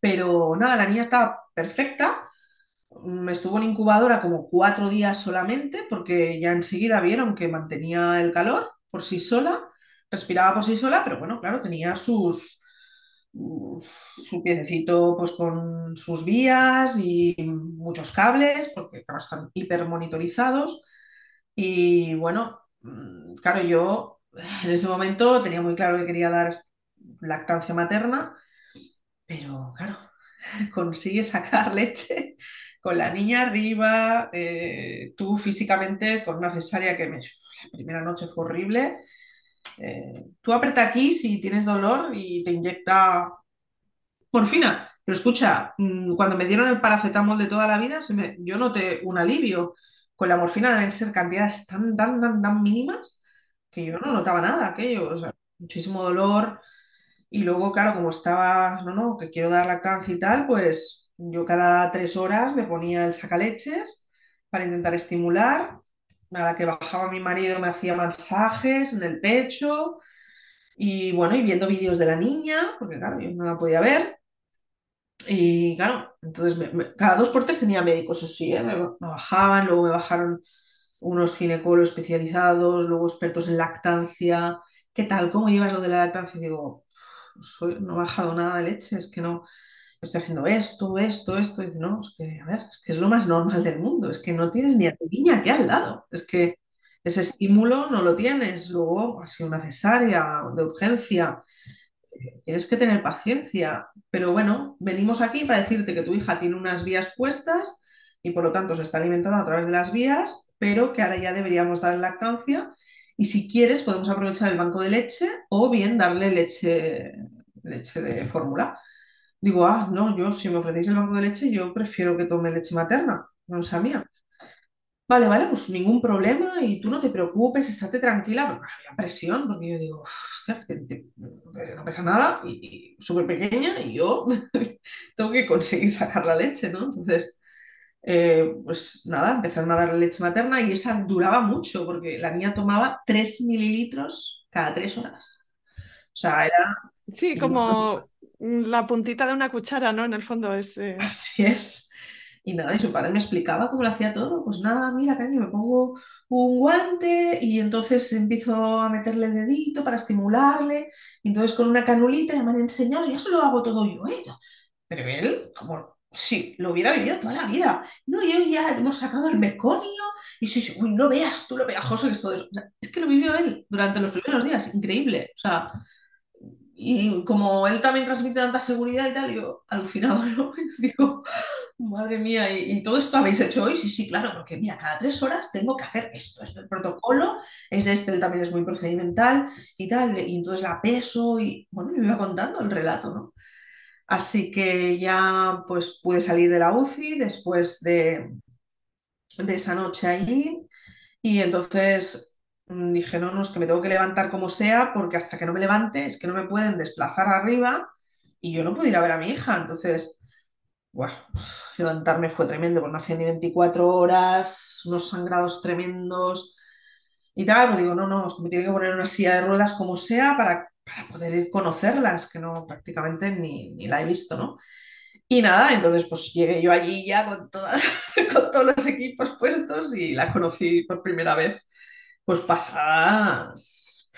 Pero nada, la niña estaba perfecta, estuvo en incubadora como cuatro días solamente, porque ya enseguida vieron que mantenía el calor por sí sola, respiraba por sí sola, pero bueno, claro, tenía sus, mm, su piececito pues con sus vías y muchos cables, porque claro, están hipermonitorizados. Y bueno, mm, claro, yo en ese momento tenía muy claro que quería dar lactancia materna, pero claro, (laughs) consigue sacar leche con la niña arriba, eh, tú físicamente con una cesárea que me, la primera noche fue horrible. Eh, tú aprieta aquí si tienes dolor y te inyecta morfina. Pero escucha, mm, cuando me dieron el paracetamol de toda la vida, yo noté un alivio. Con la morfina deben ser cantidades tan, tan, tan, tan mínimas que yo no notaba nada, aquello, muchísimo dolor. Y luego, claro, como estaba, no, no, que quiero dar lactancia y tal, pues yo cada tres horas me ponía el sacaleches para intentar estimular. A la que bajaba mi marido me hacía masajes en el pecho y bueno, y viendo vídeos de la niña, porque claro, yo no la podía ver. Y claro, entonces me- me- cada dos por tres tenía médicos, eso sí, ¿eh? Me, bajaban, luego me bajaron unos ginecólogos especializados, luego expertos en lactancia. ¿Qué tal? ¿Cómo llevas lo de la lactancia? Y digo, soy- no he bajado nada de leche, es que no, estoy haciendo esto, esto, esto. Y no, es que, a ver, es que es lo más normal del mundo, es que no tienes ni a tu niña aquí al lado, es que ese estímulo no lo tienes. Luego ha sido una cesárea de urgencia, tienes que tener paciencia. Pero bueno, venimos aquí para decirte que tu hija tiene unas vías puestas y por lo tanto se está alimentando a través de las vías, pero que ahora ya deberíamos darle lactancia. Y si quieres, podemos aprovechar el banco de leche o bien darle leche, leche de fórmula. Digo, ah, no, yo si me ofrecéis el banco de leche, yo prefiero que tome leche materna, no sea mía. Vale, vale, pues ningún problema y tú no te preocupes, estate tranquila, porque había presión, porque yo digo, que te- no pesa nada y, y súper pequeña y yo (laughs) tengo que conseguir sacar la leche, ¿no? Entonces, eh, pues nada, empezaron a darle leche materna y esa duraba mucho, porque la niña tomaba 3 mililitros cada 3 horas. O sea, era... Sí, como la puntita de una cuchara, ¿no? En el fondo es... eh, Así es. Y nada, y su padre me explicaba cómo lo hacía todo. Pues nada, mira, cariño, me pongo un guante y entonces empiezo a meterle el dedito para estimularle. Y entonces con una canulita ya me han enseñado, ya se lo hago todo yo, ¿eh? Pero él, como si lo hubiera vivido toda la vida. No, yo ya hemos sacado el meconio y sí, sí, uy, no veas tú lo pegajoso que es todo eso. Es que lo vivió él durante los primeros días, increíble. O sea, y como él también transmite tanta seguridad y tal, yo alucinaba, (laughs) ¿no? Digo, madre mía, ¿y, todo esto habéis hecho hoy? Sí, sí, claro, porque mira, cada tres horas tengo que hacer esto, esto, el protocolo es este, él también es muy procedimental y tal, y entonces la peso y, bueno, me iba contando el relato, ¿no? Así que ya pues pude salir de la UCI después de, de esa noche allí y entonces dije, no, no, es que me tengo que levantar como sea porque hasta que no me levante es que no me pueden desplazar arriba y yo no puedo ir a ver a mi hija. Entonces, bueno, levantarme fue tremendo, porque no hacía ni 24 horas, unos sangrados tremendos y tal. Pues digo, no, no, es que me tiene que poner una silla de ruedas como sea para, para poder conocerlas, que no prácticamente ni, ni la he visto, ¿no? Y nada, entonces pues llegué yo allí ya con, todas, (laughs) con todos los equipos puestos y la conocí por primera vez, pues pasadas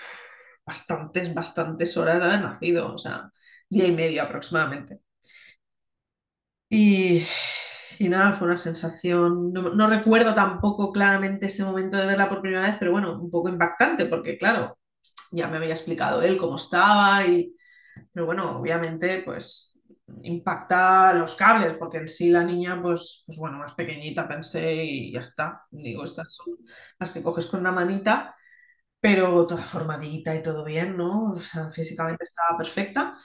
bastantes, bastantes horas de haber nacido, o sea, día y medio aproximadamente. Y, y nada, fue una sensación, no, no recuerdo tampoco claramente ese momento de verla por primera vez, pero bueno, un poco impactante porque claro, ya me había explicado él cómo estaba y, pero bueno, obviamente pues impacta los cables porque en sí la niña pues, pues bueno, más pequeñita pensé y ya está. Digo, estas son las que coges con una manita, pero toda formadita y todo bien, ¿no? O sea, físicamente estaba perfecta.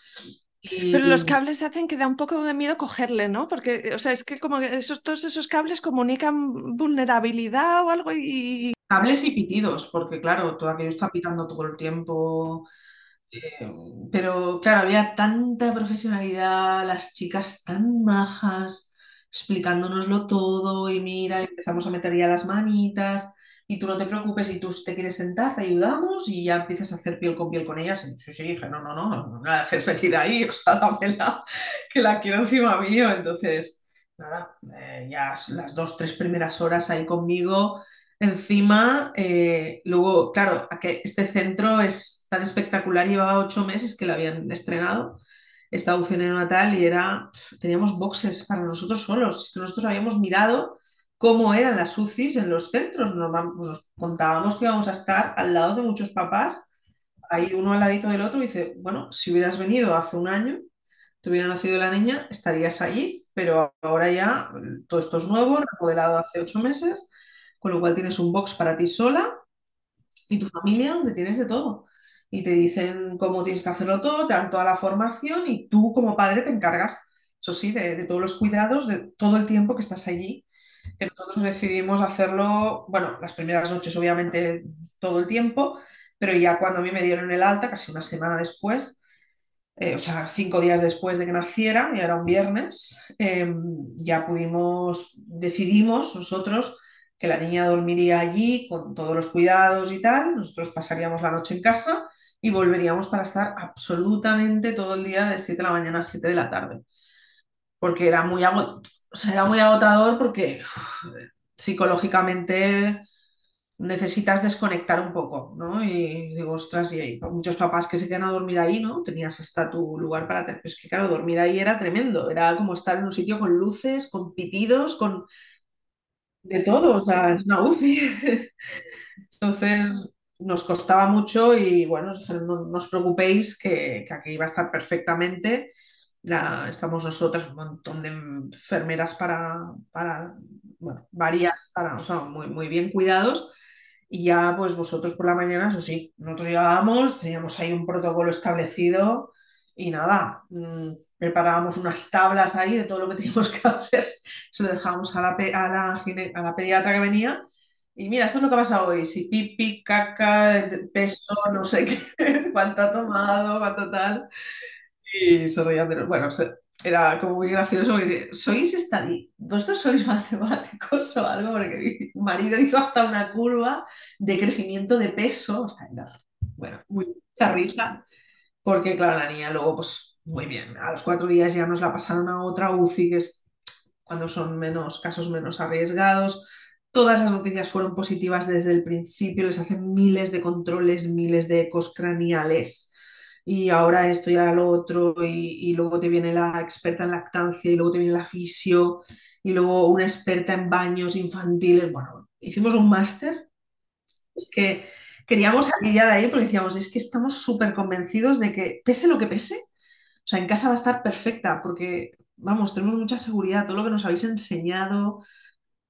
Pero los Y cables hacen que da un poco de miedo cogerle, ¿no? Porque, o sea, es que como esos, todos esos cables comunican vulnerabilidad o algo y... cables y pitidos, porque claro, todo aquello está pitando todo el tiempo. Pero claro, había tanta profesionalidad, las chicas tan majas, explicándonoslo todo y mira, empezamos a meter ya las manitas y tú no te preocupes si tú te quieres sentar, te ayudamos y ya empiezas a hacer piel con piel con ellas. Y sí, sí, dije, no, no, no, no la dejes metida ahí, o sea, dámela, que la quiero encima mío. Entonces, nada, eh, ya las dos, tres primeras horas ahí conmigo Encima, eh, luego, claro, este centro es tan espectacular, llevaba ocho meses que lo habían estrenado, esta UCI neonatal, y era, teníamos boxes para nosotros solos. Nosotros habíamos mirado cómo eran las UCIs en los centros, nos, nos contábamos que íbamos a estar al lado de muchos papás, ahí uno al ladito del otro, y dice, bueno, si hubieras venido hace un año, te hubiera nacido la niña, estarías allí, pero ahora ya todo esto es nuevo, remodelado hace ocho meses con lo cual tienes un box para ti sola y tu familia donde tienes de todo. Y te dicen cómo tienes que hacerlo todo, te dan toda la formación y tú como padre te encargas, eso sí, de, de todos los cuidados, de todo el tiempo que estás allí. Que nosotros decidimos hacerlo, bueno, las primeras noches obviamente todo el tiempo, pero ya cuando a mí me dieron el alta, casi una semana después, eh, o sea, cinco días después de que naciera, y era un viernes, eh, ya pudimos, decidimos nosotros que la niña dormiría allí con todos los cuidados y tal, nosotros pasaríamos la noche en casa y volveríamos para estar absolutamente todo el día de 7 de la mañana a 7 de la tarde, porque era muy, o sea, era muy agotador porque psicológicamente necesitas desconectar un poco, ¿no? Y digo, ostras, y hay muchos papás que se quedan a dormir ahí, ¿no? Tenías hasta tu lugar para... te- Pues que claro, dormir ahí era tremendo, era como estar en un sitio con luces, con pitidos, con de todo, o sea, es una UCI. (laughs) Entonces nos costaba mucho y bueno, no, os preocupéis que, que aquí va a estar perfectamente. La- estamos nosotras, un montón de enfermeras para, para varias, para, o sea, muy, muy bien cuidados. Y ya, pues vosotros por la mañana, eso sí, nosotros llegábamos, teníamos ahí un protocolo establecido y nada, mm, preparábamos unas tablas ahí de todo lo que teníamos que (laughs) hacer, se lo dejábamos a la, a la, a la pediatra que venía y mira, esto es lo que ha pasado hoy, si pipi, caca, peso, no sé qué, (laughs) cuánto ha tomado, cuánto tal, y se reían de nos- Bueno, era como muy gracioso, porque ¿sois estadí? ¿Vosotros sois matemáticos o algo? Porque mi marido hizo hasta una curva de crecimiento de peso, o sea, era, bueno, mucha risa, porque claro, la niña luego, pues muy bien, a los cuatro días ya nos la pasaron a otra UCI que es cuando son menos casos menos arriesgados. Todas las noticias fueron positivas desde el principio, les hacen miles de controles, miles de ecos craneales y ahora esto y ahora lo otro, y, luego te viene la experta en lactancia, y luego te viene la fisio, y luego una experta en baños infantiles. Bueno, hicimos un máster. Es que queríamos salir de ahí porque decíamos, es que estamos súper convencidos de que pese lo que pese, o sea, en casa va a estar perfecta, porque, vamos, tenemos mucha seguridad, todo lo que nos habéis enseñado,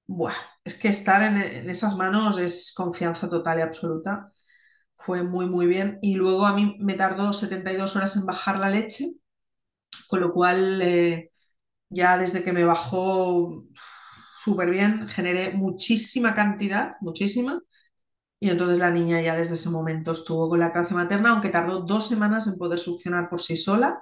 buah, es que estar en, en esas manos es confianza total y absoluta fue muy, muy bien. Y luego a mí me tardó 72 horas en bajar la leche, con lo cual eh, ya desde que me bajó súper bien, generé muchísima cantidad, muchísima. Y entonces la niña ya desde ese momento estuvo con la lactancia materna, aunque tardó dos semanas en poder succionar por sí sola,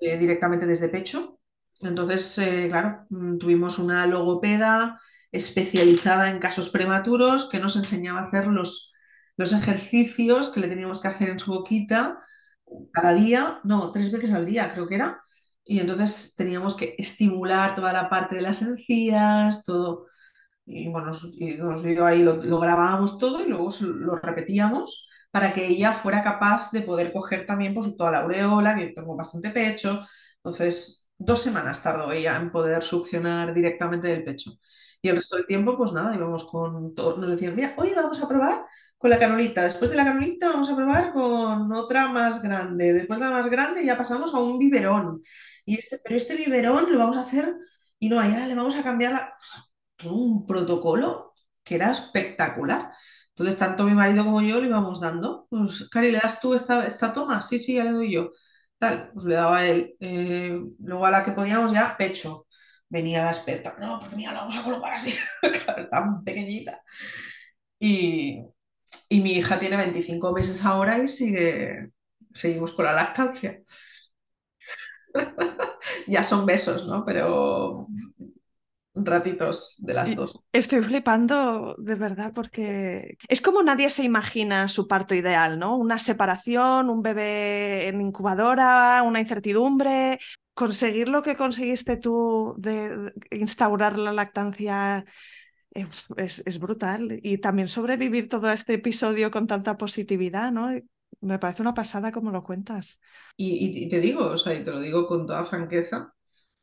eh, directamente desde pecho. Entonces, eh, claro, mm, tuvimos una logopeda especializada en casos prematuros que nos enseñaba a hacer los los ejercicios que le teníamos que hacer en su boquita cada día, no, tres veces al día creo que era, y entonces teníamos que estimular toda la parte de las encías, todo, y bueno, nos, y nos dio ahí, lo, lo, grabábamos todo y luego lo repetíamos para que ella fuera capaz de poder coger también pues, toda la aureola, que tengo bastante pecho, entonces dos semanas tardó ella en poder succionar directamente del pecho. Y el resto del tiempo, pues nada, íbamos con todos, nos decían, mira, hoy vamos a probar con la canolita. Después de la canolita vamos a probar con otra más grande. Después de la más grande ya pasamos a un biberón. Y este, pero este biberón lo vamos a hacer y no, ahora le vamos a cambiar la, todo un protocolo que era espectacular. Entonces, tanto mi marido como yo le íbamos dando. Pues, Cari, ¿le das tú esta, esta toma? Sí, sí, ya le doy yo. Tal, pues le daba él. Eh, luego a la que podíamos ya, pecho. Venía la experta. No, porque mira, la vamos a colocar así. (laughs) tan pequeñita. Y, y mi hija tiene 25 meses ahora y sigue, seguimos con la lactancia. (laughs) ya son besos, ¿no? Pero ratitos de las dos. Estoy flipando de verdad porque es como nadie se imagina su parto ideal, ¿no? Una separación, un bebé en incubadora, una incertidumbre. Conseguir lo que conseguiste tú de instaurar la lactancia es, es, brutal. Y también sobrevivir todo este episodio con tanta positividad, ¿no? Me parece una pasada como lo cuentas. Y, y, te digo, o sea, y te lo digo con toda franqueza,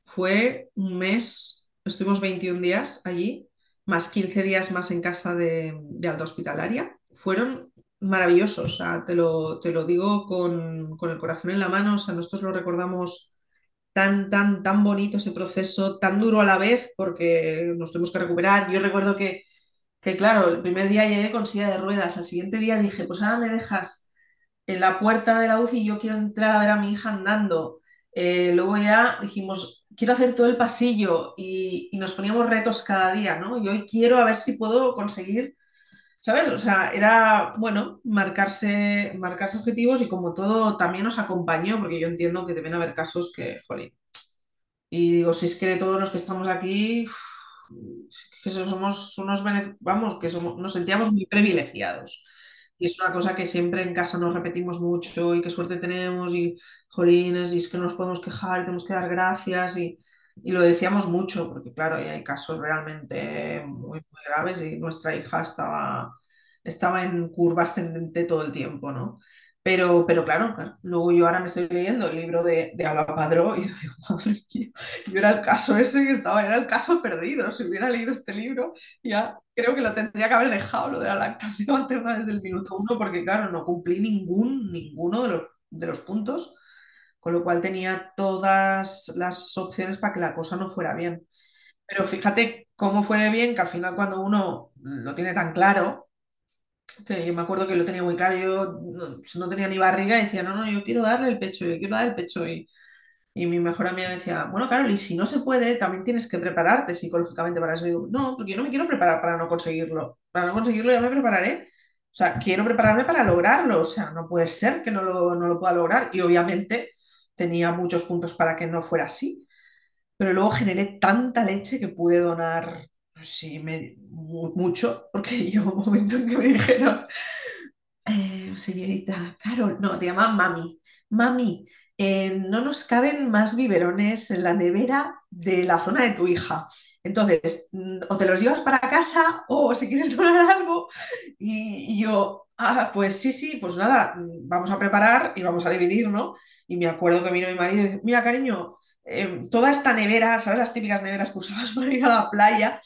fue un mes, estuvimos 21 días allí, más 15 días más en casa de, alta hospitalaria. Fueron maravillosos, te lo, te lo digo con, con el corazón en la mano, o sea, nosotros lo recordamos tan, tan, tan bonito ese proceso, tan duro a la vez, porque nos tuvimos que recuperar. Yo recuerdo que, que, claro, el primer día llegué con silla de ruedas, al siguiente día dije, pues ahora me dejas en la puerta de la UCI y yo quiero entrar a ver a mi hija andando. Eh, luego ya dijimos, quiero hacer todo el pasillo y, y, nos poníamos retos cada día, ¿no? Y hoy quiero a ver si puedo conseguir, ¿sabes? O sea, era, bueno, marcarse, marcarse objetivos y como todo también nos acompañó, porque yo entiendo que deben haber casos que, jolín. Y digo, si es que de todos los que estamos aquí, que somos unos, vamos, que somos, nos sentíamos muy privilegiados. Y es una cosa que siempre en casa nos repetimos mucho y qué suerte tenemos y jolines y es que no nos podemos quejar y tenemos que dar gracias y, y lo decíamos mucho porque claro, hay casos realmente muy, muy graves y nuestra hija estaba, estaba en curva ascendente todo el tiempo, ¿no? Pero, pero claro, claro, luego yo ahora me estoy leyendo el libro de, de Alba Padró y (laughs) digo, madre mía, yo era el caso ese que estaba, era el caso perdido. Si hubiera leído este libro, ya creo que lo tendría que haber dejado, lo de la lactancia (laughs) materna desde el minuto uno, porque claro, no cumplí ningún, ninguno de los, de los puntos, con lo cual tenía todas las opciones para que la cosa no fuera bien. Pero fíjate cómo fue de bien que al final cuando uno lo tiene tan claro, que yo me acuerdo que lo tenía muy claro, yo no, no, tenía ni barriga y decía, no, no, yo quiero darle el pecho, yo quiero dar el pecho. Y, y mi mejor amiga decía, bueno, Carol, y si no se puede, también tienes que prepararte psicológicamente para eso. Y digo, no, porque yo no me quiero preparar para no conseguirlo. Para no conseguirlo ya me prepararé. O sea, quiero prepararme para lograrlo. O sea, no puede ser que no lo, no lo pueda lograr. Y obviamente tenía muchos puntos para que no fuera así. Pero luego generé tanta leche que pude donar sí, me, mucho, porque (laughs) llegó un momento en que me dijeron, eh, señorita Carol, no, te llaman mami, mami, no nos caben más biberones en la nevera de la zona de tu hija. Entonces, mm, o te los llevas para casa o si quieres donar algo. Y, yo, ah, pues sí, sí, pues nada, mm, vamos a preparar y vamos a dividir, ¿no? Y me acuerdo que vino mi marido y dice, mira, cariño, em, toda esta nevera, ¿sabes? Las típicas neveras que usabas (laughs) para ir a la playa,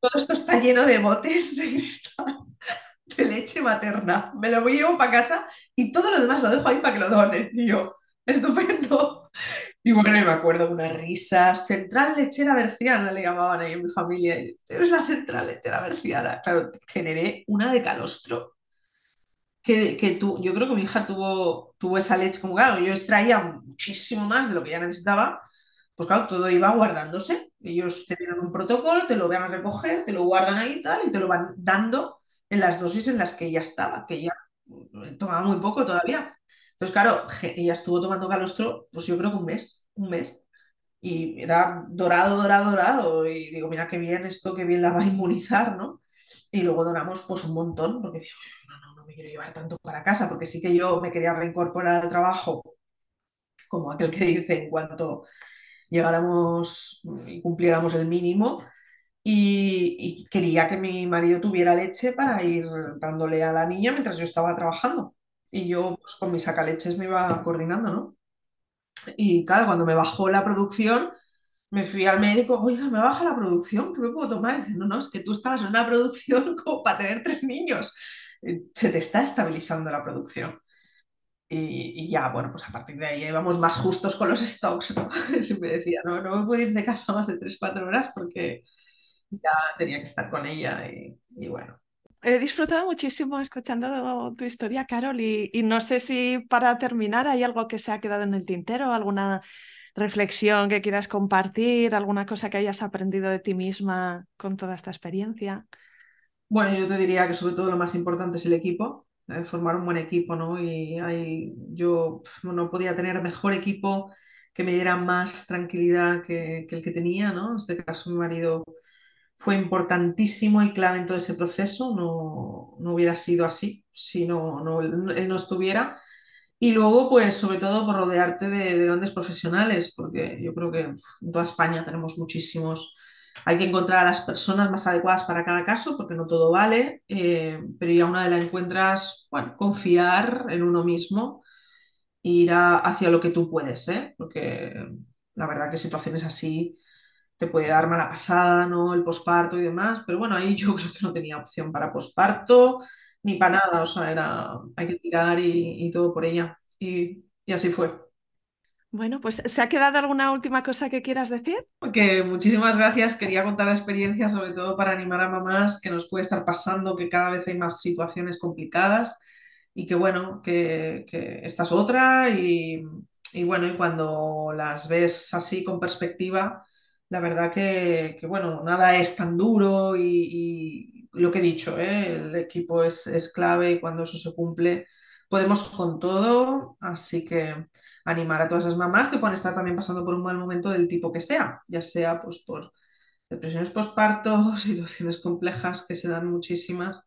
todo esto está lleno de botes de cristal de leche materna. Me lo llevo para casa y todo lo demás lo dejo ahí para que lo donen. Y yo, estupendo. Y bueno, me acuerdo de unas risas. Central lechera berciana le llamaban ahí en mi familia. Eres la central lechera berciana. Claro, generé una de calostro. Que, que tú, yo creo que mi hija tuvo, tuvo esa leche, como claro, yo extraía muchísimo más de lo que ella necesitaba, pues claro, todo iba guardándose. Ellos te tienen un protocolo, te lo van a recoger, te lo guardan ahí y tal, y te lo van dando en las dosis en las que ella estaba, que ella tomaba muy poco todavía. Entonces, claro, ella estuvo tomando calostro, pues yo creo que un mes, un mes. Y era dorado, dorado, dorado. Y digo, mira qué bien esto, qué bien la va a inmunizar, ¿no? Y luego donamos pues un montón, porque digo, no, no, no me quiero llevar tanto para casa, porque sí que yo me quería reincorporar al trabajo, como aquel que dice, en cuanto llegáramos y cumpliéramos el mínimo. Y, quería que mi marido tuviera leche para ir dándole a la niña mientras yo estaba trabajando. Y yo pues, con mis sacaleches me iba coordinando, ¿no? Y claro, cuando me bajó la producción, me fui al médico, oiga, me baja la producción, ¿qué me puedo tomar? Y no, no, es que tú estabas en una (laughs) producción como para tener tres niños. Se te está estabilizando la producción. Y, y, ya, bueno, pues a partir de ahí íbamos más justos con los stocks, ¿no? (laughs) Siempre decía, no, no me puedo ir de casa más de 3-4 horas porque ya tenía que estar con ella y, y bueno, He disfrutado muchísimo escuchando tu historia, Carol, y, no sé si para terminar hay algo que se ha quedado en el tintero, alguna reflexión que quieras compartir, alguna cosa que hayas aprendido de ti misma con toda esta experiencia. Bueno, yo te diría que sobre todo lo más importante es el equipo, eh, formar un buen equipo, ¿no? Y hay, yo no podía tener mejor equipo que me diera más tranquilidad que, que el que tenía, ¿no? En este caso, mi marido fue importantísimo y clave en todo ese proceso, no, no hubiera sido así si no, no, él no estuviera. Y luego, pues sobre todo por rodearte de, de, grandes profesionales, porque yo creo que en toda España tenemos muchísimos. Hay que encontrar a las personas más adecuadas para cada caso, porque no todo vale, eh, pero ya una vez la encuentras, bueno, confiar en uno mismo, ir a, hacia lo que tú puedes, ¿eh? porque la verdad que situaciones así te puede dar mala pasada, ¿no? El posparto y demás, pero bueno, ahí (laughs) yo creo que no tenía opción para posparto ni para nada, o sea, era, hay que tirar y, todo por ella. Y, así fue. Bueno, pues ¿se ha quedado alguna última cosa que quieras decir? Que muchísimas gracias, quería contar la experiencia, sobre todo para animar a mamás que nos puede estar pasando, que cada vez hay más situaciones complicadas y que bueno, que, que esta es otra y, y bueno, y cuando las ves así con perspectiva, la verdad que, bueno, nada es tan duro y, lo que he dicho, ¿eh? el equipo es, es, clave y cuando eso se cumple podemos con todo, así que animar a todas las mamás que puedan estar también pasando por un mal momento del tipo que sea, ya sea pues por depresiones postparto, (laughs) situaciones complejas que se dan muchísimas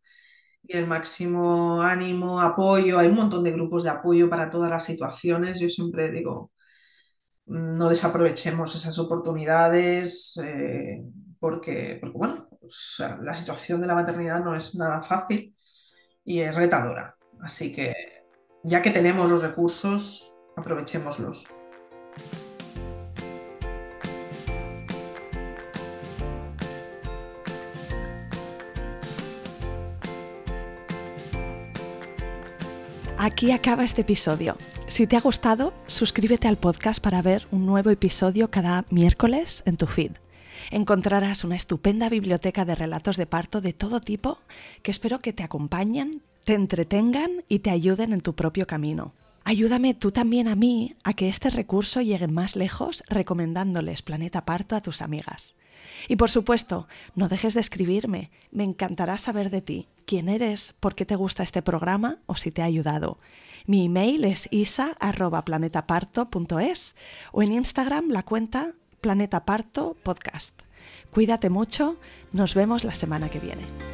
y el máximo ánimo, apoyo, hay un montón de grupos de apoyo para todas las situaciones, yo siempre digo no desaprovechemos esas oportunidades eh, porque, porque, bueno, pues, la situación de la maternidad no es nada fácil y es retadora. Así que ya que tenemos los recursos, aprovechémoslos. Aquí acaba este episodio. Si te ha gustado, suscríbete al podcast para ver un nuevo episodio cada miércoles en tu feed. Encontrarás una estupenda biblioteca de relatos de parto de todo tipo que espero que te acompañen, te entretengan y te ayuden en tu propio camino. Ayúdame tú también a mí a que este recurso llegue más lejos recomendándoles Planeta Parto a tus amigas. Y por supuesto, no dejes de escribirme, me encantará saber de ti, quién eres, por qué te gusta este programa o si te ha ayudado. Mi email es isa.planetaparto.es o en Instagram la cuenta Planeta Parto Podcast. Cuídate mucho, nos vemos la semana que viene.